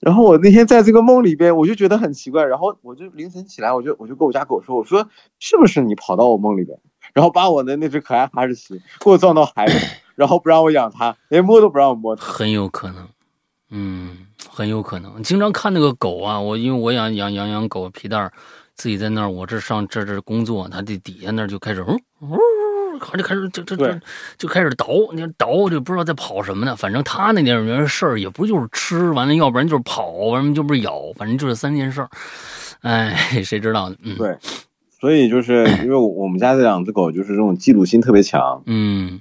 然后我那天在这个梦里边，我就觉得很奇怪，然后我就凌晨起来，我就我就跟我家狗说，我说是不是你跑到我梦里边，然后把我的那只可爱哈士奇给我撞到海里，然后不让我养它，连摸都不让我摸它。很有可能，嗯，很有可能。经常看那个狗啊，我因为我养养养养狗皮蛋儿，自己在那儿，我这上这这工作，它这底下那就开始呜呜，好像就开始这这这就开始倒，你看倒就不知道在跑什么呢。反正它那点儿事儿也不就是吃完了，要不然就是跑，要不然就不是咬，反正就是三件事儿。哎，谁知道呢？嗯，对，所以就是因为我我们家这两只狗就是这种嫉妒心特别强，嗯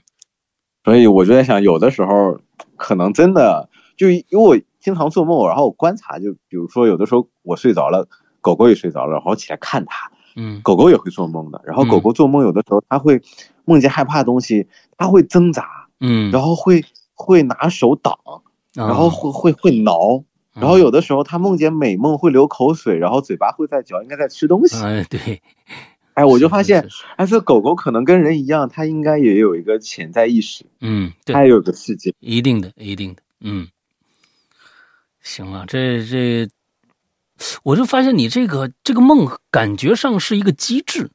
所以我就在想，有的时候可能真的就因为我经常做梦，然后我观察，就比如说有的时候我睡着了，狗狗也睡着了，然后起来看它，嗯狗狗也会做梦的，然后嗯狗狗做梦有的时候它会梦见害怕的东西，它会挣扎，嗯，然后会会拿手挡，然后啊会会会挠。然后有的时候它梦见美梦会流口水，然后嘴巴会在嚼，应该在吃东西。哎对，哎，我就发现哎，这狗狗可能跟人一样，它应该也有一个潜在意识，嗯对它。也有个世界。一定的，一定的，嗯，行了，这这，我就发现你这个这个梦感觉上是一个机制，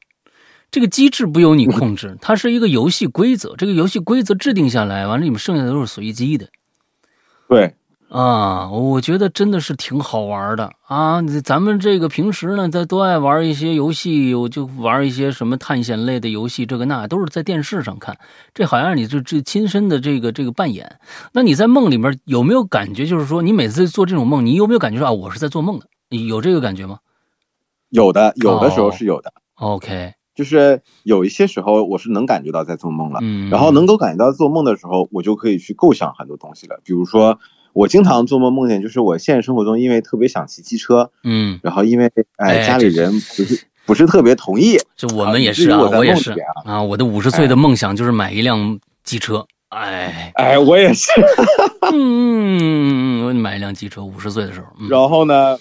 这个机制不由你控制，它是一个游戏规则，这个游戏规则制定下来，完了你们剩下的都是随机的，对，啊，我觉得真的是挺好玩的啊！咱们这个平时呢，在都爱玩一些游戏，我就玩一些什么探险类的游戏，这个那都是在电视上看。这好像你这这亲身的这个这个扮演。那你在梦里面有没有感觉？就是说，你每次做这种梦，你有没有感觉说啊，我是在做梦的？有这个感觉吗？有的，有的时候是有的。OK，就是有一些时候我是能感觉到在做梦了，嗯，然后能够感觉到做梦的时候，我就可以去构想很多东西了，比如说。我经常做梦梦见，就是我现实生活中因为特别想骑机车，嗯，然后因为哎家里人不是不是特别同意，就我们也是啊，我也是啊，我的五十岁的梦想就是买一辆机车，哎。哎，我也是，嗯，我买一辆机车，五十岁的时候，然后呢，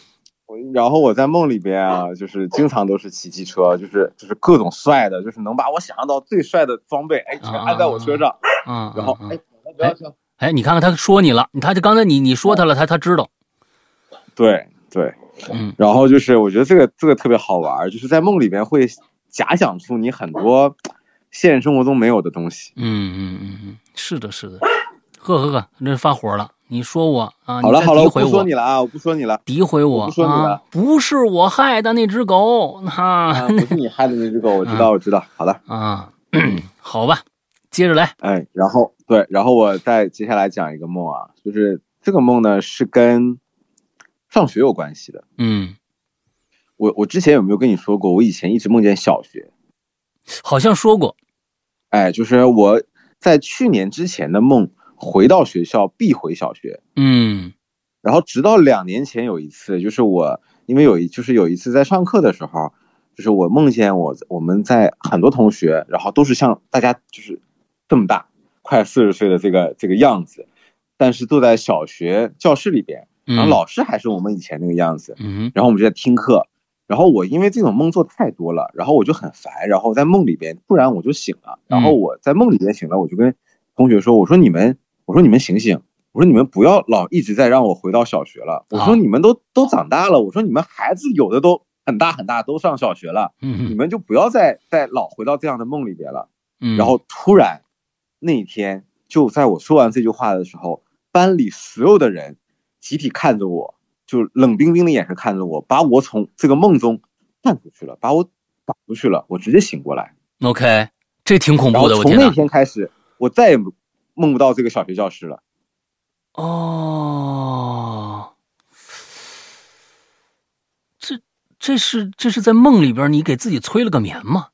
然后我在梦里边啊，就是经常都是骑机车，就是就是各种帅的，就是能把我想象到最帅的装备，哎，全安在我车上，嗯，然后哎，不要停。哎，你看看他说你了，他就刚才你你说他了，他他知道，对对，嗯，然后就是我觉得这个这个特别好玩，就是在梦里边会假想出你很多现实生活中没有的东西。嗯嗯嗯嗯，是的，是的，呵呵呵，这发火了，你说我啊？好了好了，我不说你了啊，我不说你了，诋毁我，不说你了，不是我害的那只狗，哈，不是你害的那只狗，我知道 我知道，好的啊，好吧。接着来，哎，然后对，然后我再接下来讲一个梦啊，就是这个梦呢是跟上学有关系的。嗯，我我之前有没有跟你说过，我以前一直梦见小学，好像说过。哎，就是我在去年之前的梦，回到学校必回小学。嗯，然后直到两年前有一次，就是我因为有一就是有一次在上课的时候，就是我梦见我我们在很多同学，然后都是像大家就是。这么大，快四十岁的这个这个样子，但是坐在小学教室里边，然后老师还是我们以前那个样子，嗯，然后我们就在听课，然后我因为这种梦做太多了，然后我就很烦，然后在梦里边突然我就醒了，然后我在梦里边醒了，我就跟同学说，我说你们，我说你们醒醒，我说你们不要老一直在让我回到小学了，我说你们都都长大了，我说你们孩子有的都很大很大，都上小学了，嗯，你们就不要再再老回到这样的梦里边了，嗯，然后突然。那天就在我说完这句话的时候，班里所有的人集体看着我，就冷冰冰的眼神看着我，把我从这个梦中带出去了，把我打出去了，我直接醒过来。OK，这挺恐怖的。我从那天开始，我再也梦不到这个小学教室了。哦，这这是这是在梦里边，你给自己催了个眠吗？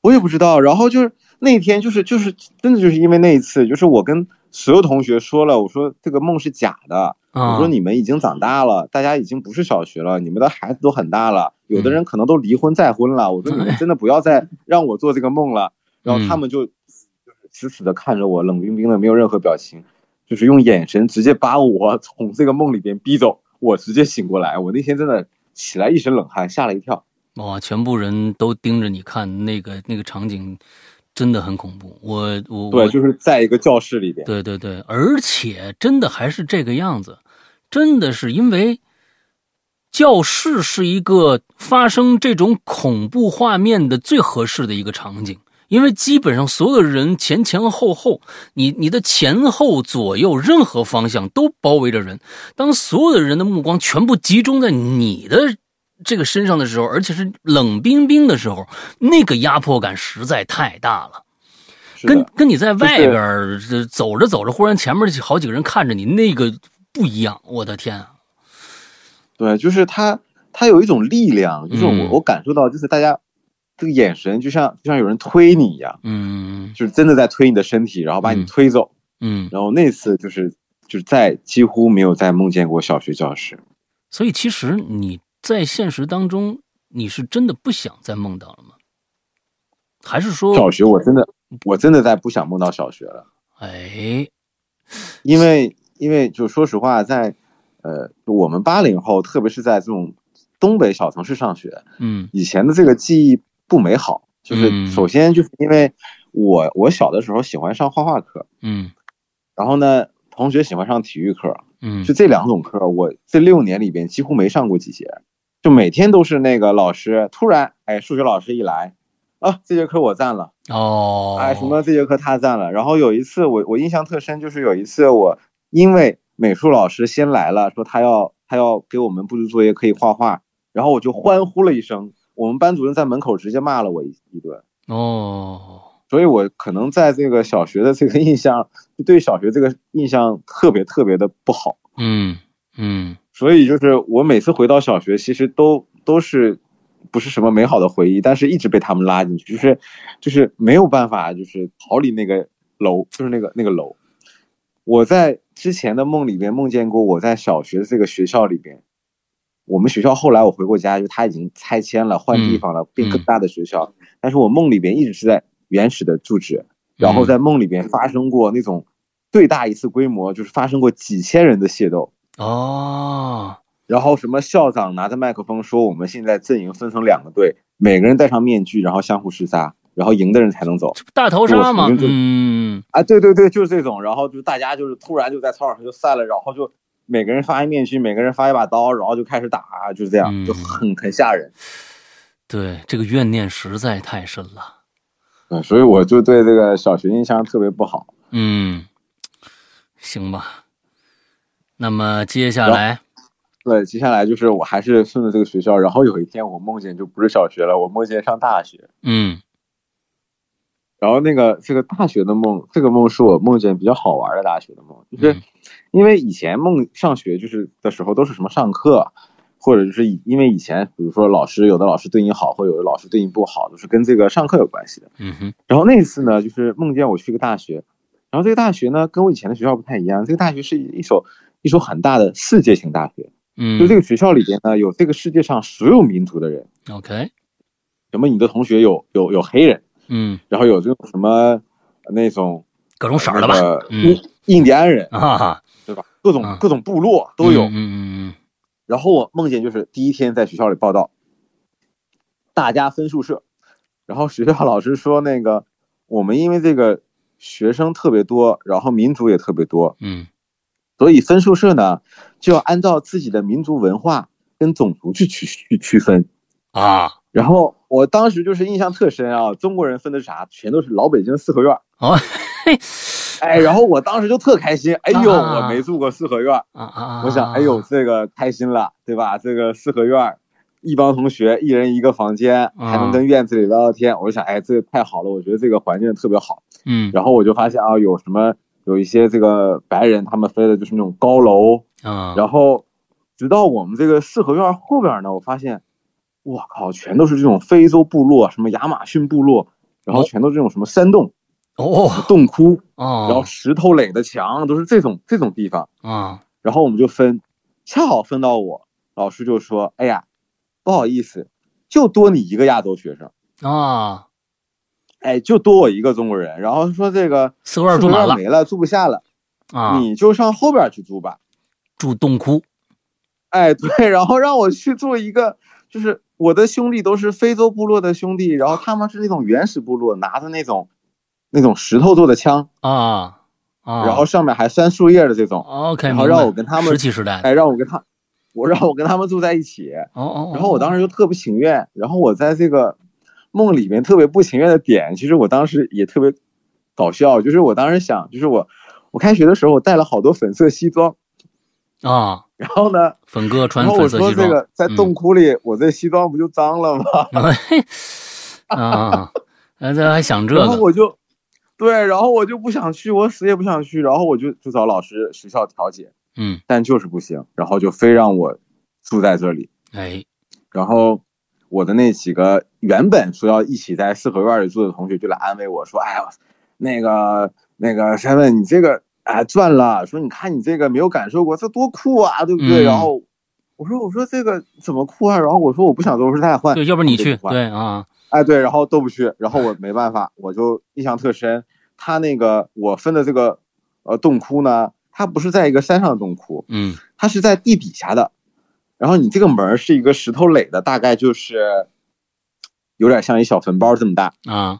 我也不知道。然后就是。那天就是就是真的就是因为那一次，就是我跟所有同学说了，我说这个梦是假的，我说你们已经长大了，大家已经不是小学了，你们的孩子都很大了，有的人可能都离婚再婚了，我说你们真的不要再让我做这个梦了。然后他们就就是死死的看着我，冷冰冰的，没有任何表情，就是用眼神直接把我从这个梦里边逼走，我直接醒过来，我那天真的起来一身冷汗，吓了一跳。哇，全部人都盯着你看那个那个场景。真的很恐怖，我我对，就是在一个教室里边，对对对，而且真的还是这个样子，真的是因为教室是一个发生这种恐怖画面的最合适的一个场景，因为基本上所有的人前前后后，你你的前后左右任何方向都包围着人，当所有的人的目光全部集中在你的。这个身上的时候，而且是冷冰冰的时候，那个压迫感实在太大了。跟跟你在外边走着走着，忽然前面好几个人看着你，那个不一样。我的天啊！对，就是他，他有一种力量，就是我我感受到，就是大家这个眼神，就像就像有人推你一样，嗯，就是真的在推你的身体，然后把你推走，嗯。然后那次就是就是在几乎没有再梦见过小学教室。所以其实你。在现实当中，你是真的不想再梦到了吗？还是说小学？我真的，我真的在不想梦到小学了。哎，因为因为就说实话，在呃，我们八零后，特别是在这种东北小城市上学，嗯，以前的这个记忆不美好。就是首先就是因为我我小的时候喜欢上画画课，嗯，然后呢，同学喜欢上体育课，嗯，就这两种课，我这六年里边几乎没上过几节。就每天都是那个老师突然哎，数学老师一来，啊，这节课我占了哦，哎，什么这节课他占了。然后有一次我我印象特深，就是有一次我因为美术老师先来了，说他要他要给我们布置作业，可以画画，然后我就欢呼了一声，我们班主任在门口直接骂了我一一顿。哦，所以我可能在这个小学的这个印象，对小学这个印象特别特别的不好。嗯嗯所以就是我每次回到小学，其实都都是不是什么美好的回忆，但是一直被他们拉进去，就是就是没有办法，就是逃离那个楼，就是那个那个楼。我在之前的梦里边梦见过，我在小学的这个学校里边，我们学校后来我回过家，就他已经拆迁了，换地方了，变更大的学校。但是我梦里边一直是在原始的住址，然后在梦里边发生过那种最大一次规模，就是发生过几千人的械斗。哦，然后什么校长拿着麦克风说，我们现在阵营分成两个队，每个人戴上面具，然后相互厮杀，然后赢的人才能走。大逃杀嘛嗯啊，对对对，就是这种。然后就大家就是突然就在操场上 就散了，然后就每个人发一面具，每个人发一把刀，然后就开始打，就是这样，嗯就很很吓人。对，这个怨念实在太深了。对，所以我就对这个小学印象特别不好。嗯，行吧。那么接下来，对，接下来就是我还是顺着这个学校，然后有一天我梦见就不是小学了，我梦见上大学。嗯然后那个这个大学的梦，这个梦是我梦见比较好玩的大学的梦，就是嗯因为以前梦上学就是的时候都是什么上课，或者就是因为以前比如说老师有的老师对你好，或有的老师对你不好，都是跟这个上课有关系的。嗯哼然后那次呢，就是梦见我去一个大学，然后这个大学呢跟我以前的学校不太一样，这个大学是一所一所很大的世界性大学，嗯，就这个学校里边呢有这个世界上所有民族的人，OK，什么你的同学有有有黑人，嗯，然后有这种什么那种。各种色儿的吧那，个嗯印印第安人，啊哈，对吧？各种嗯各种部落都有。嗯嗯嗯然后我梦见就是第一天在学校里报道，大家分宿舍，然后学校老师说那个我们因为这个学生特别多，然后民族也特别多，嗯所以分宿舍呢就要按照自己的民族文化跟种族去区去区分。嗯啊，然后我当时就是印象特深啊，中国人分的是啥？全都是老北京四合院。哦，嘿，哎，然后我当时就特开心，哎呦，啊我没住过四合院。啊啊，我想，哎呦，这个开心了，对吧？这个四合院儿，一帮同学，一人一个房间，还能跟院子里聊聊天。我就想，哎，这个太好了，我觉得这个环境特别好。嗯然后我就发现啊，有什么有一些这个白人，他们飞的就是那种高楼。啊，然后，直到我们这个四合院后边呢，我发现，我靠，全都是这种非洲部落，什么亚马逊部落，然后哦全都是这种什么山洞、哦。洞窟，然后哦石头垒的墙，都是这种这种地方。啊。然后我们就分，恰好分到我，老师就说：“哎呀，不好意思，就多你一个亚洲学生，啊，哎，就多我一个中国人。”然后说这个四合院住满了没了，住不下了，啊，你就上后边去住吧。住洞窟哎，对，然后让我去做一个，就是我的兄弟都是非洲部落的兄弟，然后他们是那种原始部落，拿着那种那种石头做的枪，啊啊，然后上面还拴树叶的这种，OK，然后让我跟他们石器时代，哎，让我跟他，我让我跟他们住在一起。哦哦，然后我当时就特不情愿，然后我在这个梦里面特别不情愿的点，其实我当时也特别搞笑，就是我当时想，就是我我开学的时候我带了好多粉色西装，啊，然后呢，粉哥穿然后我说粉色西装，这个在嗯洞窟里，我这西装不就脏了吗？啊，那，这还想这个，然后我就对，然后我就不想去，我死也不想去，然后我就就找老师学校调解，嗯，但就是不行，然后就非让我住在这里。哎，然后我的那几个原本说要一起在四合院里住的同学就来安慰我说：“哎呀，那个那个山问你这个哎赚了，说你看你这个没有感受过，这多酷啊，对不对？”嗯然后我说：“我说这个怎么酷啊？”然后我说：“我不想做，我说太换。”对，要不你去，换对啊，哎对，然后都不去，然后我没办法，我就印象特深。他那个我分的这个呃洞窟呢，它不是在一个山上的洞窟，嗯它是在地底下的，然后你这个门是一个石头垒的，大概就是有点像一小坟包这么大，啊，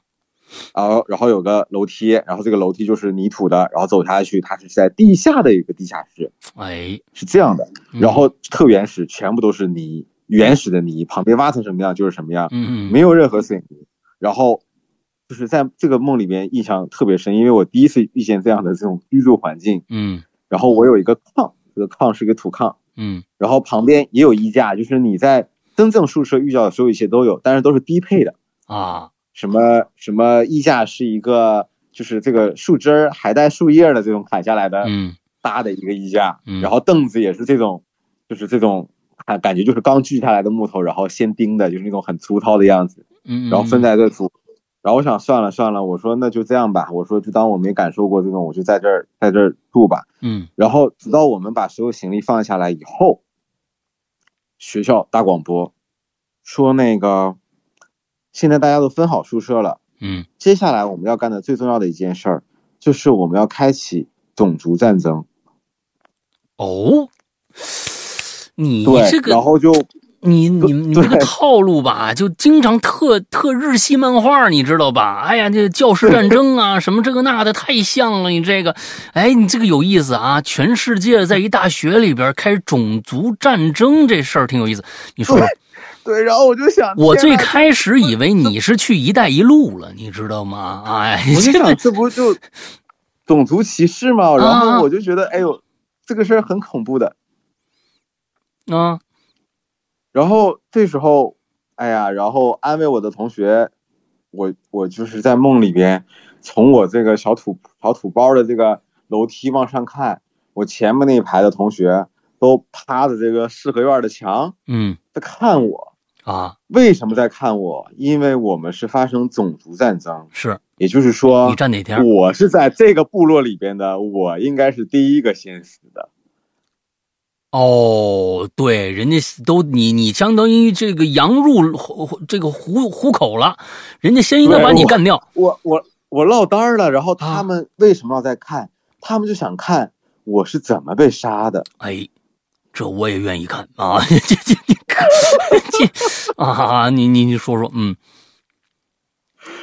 然后然后有个楼梯，然后这个楼梯就是泥土的，然后走下去，它是在地下的一个地下室，哎，是这样的，嗯。然后特原始，全部都是泥，原始的泥，旁边挖成什么样就是什么样，嗯嗯，没有任何水泥，然后。就是在这个梦里面印象特别深，因为我第一次遇见这样的这种居住环境，嗯。然后我有一个炕，这个炕是一个土炕，嗯然后旁边也有衣架，就是你在真正宿舍遇到的所有一切都有，但是都是低配的。啊什么什么衣架是一个，就是这个树枝儿还带树叶的这种砍下来的嗯搭的一个衣架，嗯然后凳子也是这种，就是这种感感觉就是刚锯下来的木头，然后先钉的，就是那种很粗糙的样子，嗯，然后分在这住。然后我想算了算了，我说那就这样吧，我说就当我没感受过这种，我就在这儿在这儿住吧。嗯然后直到我们把所有行李放下来以后，学校大广播说那个现在大家都分好宿舍了。嗯接下来我们要干的最重要的一件事儿，就是我们要开启种族战争。哦，你对，这个然后就你你你这个套路吧，就经常特特日系漫画，你知道吧？哎呀，这教师战争啊，什么这个那的，太像了。你这个，哎，你这个有意思啊！全世界在一大学里边开种族战争这事儿挺有意思。你说说，对，然后我就想，我最开始以为你是去“一带一路”了，你知道吗？哎，我就这个想这不就种族歧视吗？然啊后我就觉得，哎呦，这个事儿很恐怖的。啊，然后这时候，哎呀，然后安慰我的同学，我我就是在梦里边，从我这个小土小土包的这个楼梯往上看，我前面那一排的同学都趴着这个四合院的墙嗯在看我。啊，为什么在看我？因为我们是发生种族战争，是也就是说你，站哪天？我是在这个部落里边的，我应该是第一个先死的。哦，对，人家都你你相当于这个羊入虎这个虎虎口了，人家先应该把你干掉。我我我落单儿了，然后啊他们为什么要再看？他们就想看我是怎么被杀的。哎，这我也愿意看啊！这这这这啊！你你你说说，嗯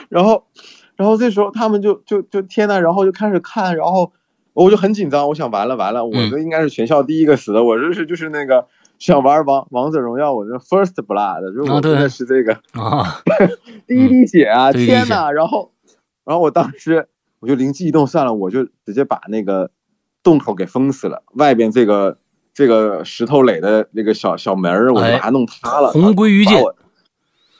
然后，然后这时候他们就就就天呐，然后就开始看，然后我就很紧张，我想完了完了，我嗯这应该是全校第一个死的，我这是就是那个想玩王王者荣耀，我这 first blood，就我真的是这个啊，第一滴血啊！天呐，然后，然后我当时我就灵机一动，算了，我就直接把那个洞口给封死了，外边这个这个石头垒的那个小小门儿，我就哎把它弄塌了，同归于尽。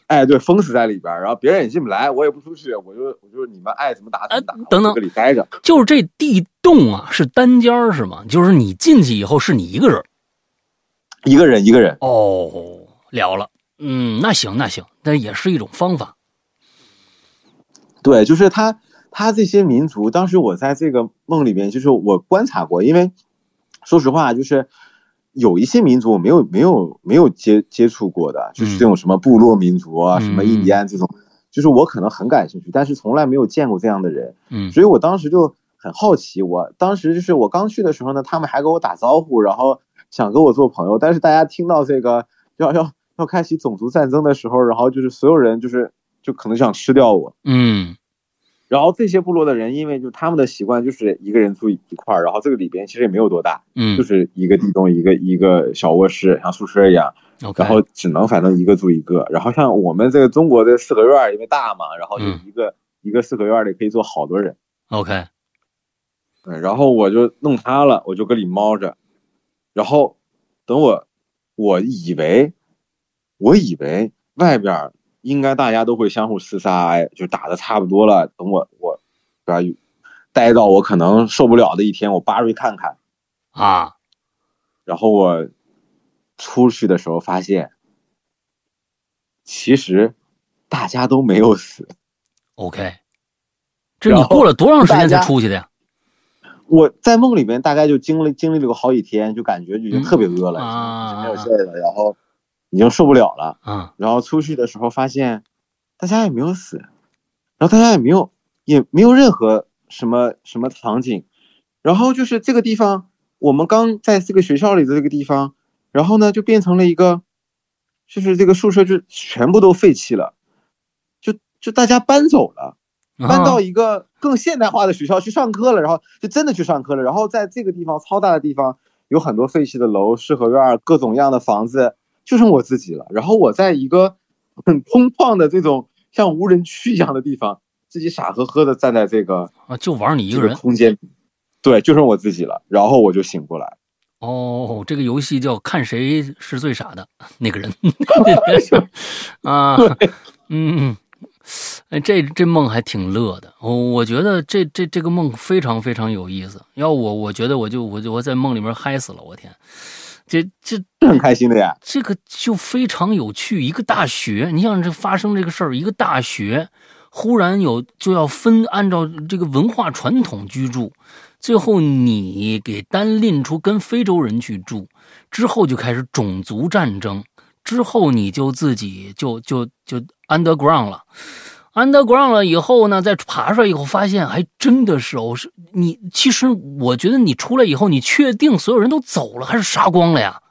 哎，对，封死在里边，然后别人也进不来，我也不出去，我就我就你们爱怎么打怎么打，呃等等我就搁里待着。就是这地洞啊，是单间是吗？就是你进去以后是你一个人一个人一个人，哦，了了，嗯，那行那行，那也是一种方法。对，就是他他这些民族，当时我在这个梦里面，就是我观察过，因为说实话，就是有一些民族我没有没有没有接接触过的，就是这种什么部落民族啊，嗯什么印第安这种，就是我可能很感兴趣，但是从来没有见过这样的人，嗯所以我当时就很好奇。我当时就是我刚去的时候呢，他们还跟我打招呼，然后想跟我做朋友，但是大家听到这个要要要开启种族战争的时候，然后就是所有人就是就可能想吃掉我。嗯然后这些部落的人，因为就他们的习惯就是一个人住一块儿，然后这个里边其实也没有多大，嗯。就是一个地洞一个一个小卧室，像宿舍一样，然后只能反正一个住一个。然后像我们这个中国的四合院，因为大嘛，然后就嗯。一个、一个四合院里可以坐好多人。OK，对，然后我就弄塌了，我就搁里猫着，然后等我，我以为，我以为外边儿应该大家都会相互厮杀，哎，就打的差不多了。等我我，对吧？待到我可能受不了的一天，我扒出去看看，啊，然后我出去的时候发现，其实大家都没有死。OK，这你过了多长时间才出去的呀？我在梦里面大概就经历经历了个好几天，就感觉已经特别饿了，没有劲儿了，然后已经受不了了。啊，然后出去的时候发现，大家也没有死，然后大家也没有也没有任何什么什么场景，然后就是这个地方，我们刚在这个学校里的这个地方，然后呢就变成了一个，就是这个宿舍就全部都废弃了，就就大家搬走了。搬到啊一个更现代化的学校去上课了，然后就真的去上课了。然后在这个地方超大的地方，有很多废弃的楼、四合院、各种样的房子，就剩我自己了。然后我在一个很空旷的这种像无人区一样的地方，自己傻呵呵的站在这个啊，就玩你一个人，个空间，对，就剩我自己了，然后我就醒过来。哦，这个游戏叫看谁是最傻的那个人 啊，嗯，哎，这这梦还挺乐的。我我觉得这这这个梦非常非常有意思。要我，我觉得我就我就我在梦里面嗨死了。我天，这这很开心的呀。这个就非常有趣。一个大学，你想这发生这个事儿，一个大学忽然有就要分按照这个文化传统居住。最后你给单拎出跟非洲人去住，之后就开始种族战争，之后你就自己就就就 underground 了，underground 了以后呢，再爬出来以后发现还真的是哦，是你其实我觉得你出来以后，你确定所有人都走了还是杀光了呀？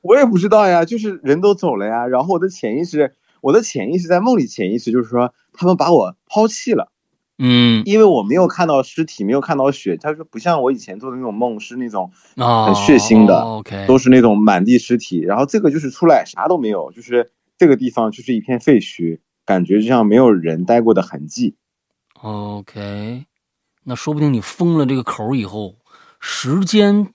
我也不知道呀，就是人都走了呀。然后我的潜意识，我的潜意识在梦里潜意识就是说他们把我抛弃了。嗯，因为我没有看到尸体，没有看到血，他说不像我以前做的那种梦，是那种很血腥的，OK，都是那种满地尸体。然后这个就是出来啥都没有，就是这个地方就是一片废墟，感觉就像没有人待过的痕迹。OK，那说不定你封了这个口以后，时间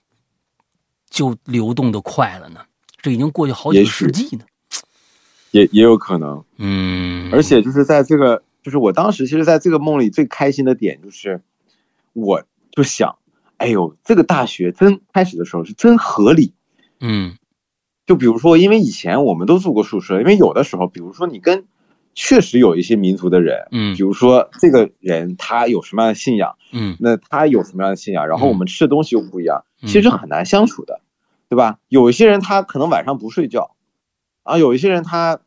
就流动的快了呢。这已经过去好几个世纪呢，也也有可能。嗯，而且就是在这个。就是我当时其实在这个梦里最开心的点，就是我就想，哎呦，这个大学真开始的时候是真合理，嗯，就比如说，因为以前我们都住过宿舍，因为有的时候，比如说你跟确实有一些民族的人，嗯，比如说这个人他有什么样的信仰，嗯，那他有什么样的信仰，然后我们吃的东西又不一样，其实很难相处的，对吧？有一些人他可能晚上不睡觉，啊，有一些人他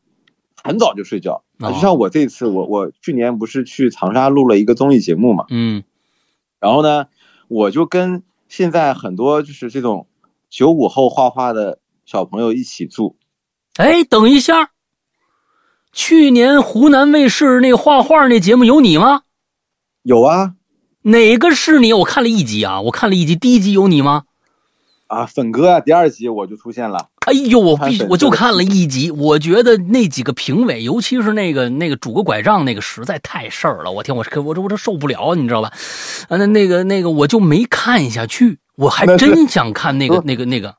很早就睡觉。啊，就像我这次，我我去年不是去长沙录了一个综艺节目嘛，嗯，然后呢，我就跟现在很多就是这种九五后画画的小朋友一起住。哎，等一下，去年湖南卫视那个画画那节目有你吗？有啊，哪个是你？我看了一集啊，我看了一集，第一集有你吗？啊，粉哥啊，第二集我就出现了。哎呦，我必我就看了一集，我觉得那几个评委，尤其是那个那个拄个拐杖那个，实在太事儿了。我天，我这我这受不了，你知道吧？啊，那那个那个我就没看下去，我还真想看那个那个那个。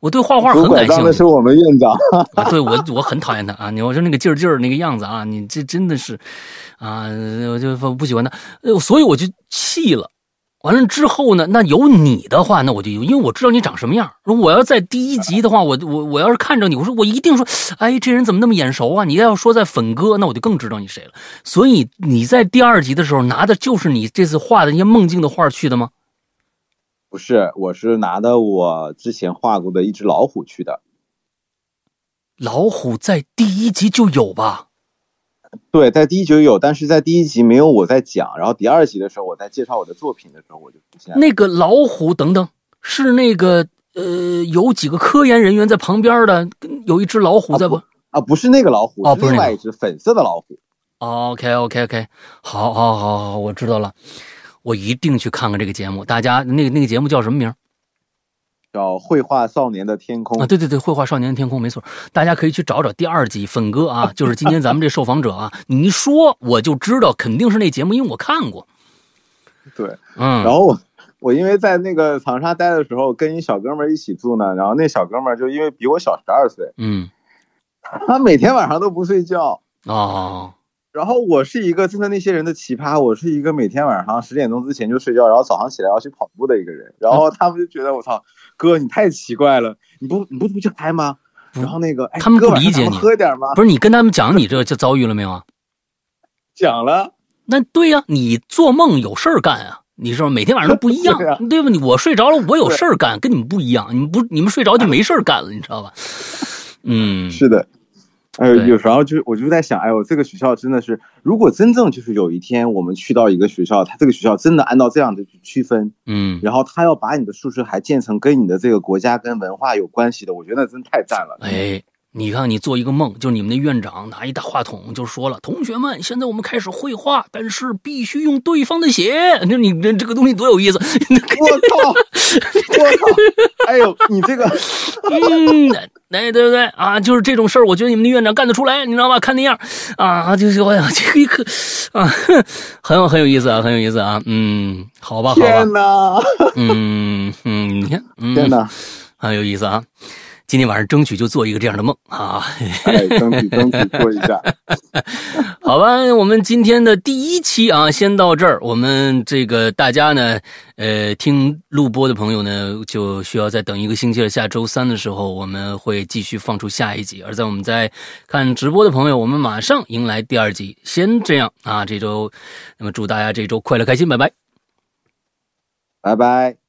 我对画画很感兴趣。那是我们院长。啊，对我我很讨厌他啊！你我说那个劲儿劲儿那个样子啊，你这真的是，啊，我就不喜欢他，所以我就气了。完了之后呢？那有你的话，那我就因为我知道你长什么样。如果我要在第一集的话，我我我要是看着你，我说我一定说，哎，这人怎么那么眼熟啊？你要说在粉哥，那我就更知道你谁了。所以你在第二集的时候拿的就是你这次画的那些梦境的画去的吗？不是，我是拿的我之前画过的一只老虎去的。老虎在第一集就有吧？对，在第一集有，但是在第一集没有我在讲，然后第二集的时候我在介绍我的作品的时候我就出现了。那个老虎等等，是那个呃，有几个科研人员在旁边的，有一只老虎在不？啊，不是那个老虎，哦，是另外一只粉色的老虎。OK OK OK，好，好，好，好，我知道了，我一定去看看这个节目。大家，那个那个节目叫什么名？叫绘画少年的天空啊，对对对，绘画少年的天空，没错，大家可以去找找第二集粉哥啊，就是今天咱们这受访者啊，你一说我就知道肯定是那节目，因为我看过。对，嗯，然后我我因为在那个长沙待的时候，跟一小哥们一起住呢，然后那小哥们就因为比我小十二岁，嗯，他每天晚上都不睡觉啊。然后我是一个真的那些人的奇葩，我是一个每天晚上十点钟之前就睡觉，然后早上起来要去跑步的一个人。然后他们就觉得我操，哥你太奇怪了，你不你不出去嗨吗？然后那个他们不理解你，喝点吗？不是你跟他们讲你这这遭遇了没有啊？讲了。那对呀，你做梦有事儿干啊？你是不是每天晚上都不一样？对吧？你我睡着了，我有事儿干，跟你们不一样。你们不你们睡着就没事儿干了，你知道吧？嗯，是的。哎，有时候就我就在想，哎呦，这个学校真的是，如果真正就是有一天我们去到一个学校，他这个学校真的按照这样的去区分，嗯，然后他要把你的宿舍还建成跟你的这个国家跟文化有关系的，我觉得那真太赞了。哎，你看你做一个梦，就你们的院长拿一大话筒就说了，同学们，现在我们开始绘画，但是必须用对方的血。那你这这个东西多有意思！我靠，我靠，哎呦，你这个，嗯。哎，对不对啊？就是这种事儿，我觉得你们的院长干得出来，你知道吧？看那样啊，就是我呀，这个一个啊，很有很有意思啊，很有意思啊。嗯，好吧，好吧。天哪！嗯嗯，你看，嗯、天哪！很有意思啊。今天晚上争取就做一个这样的梦啊！哎，争取争取 做一下。好吧，我们今天的第一期啊，先到这儿。我们这个大家呢，呃，听录播的朋友呢，就需要再等一个星期了。下周三的时候，我们会继续放出下一集。而在我们在看直播的朋友，我们马上迎来第二集。先这样啊，这周，那么祝大家这周快乐开心，拜拜，拜拜。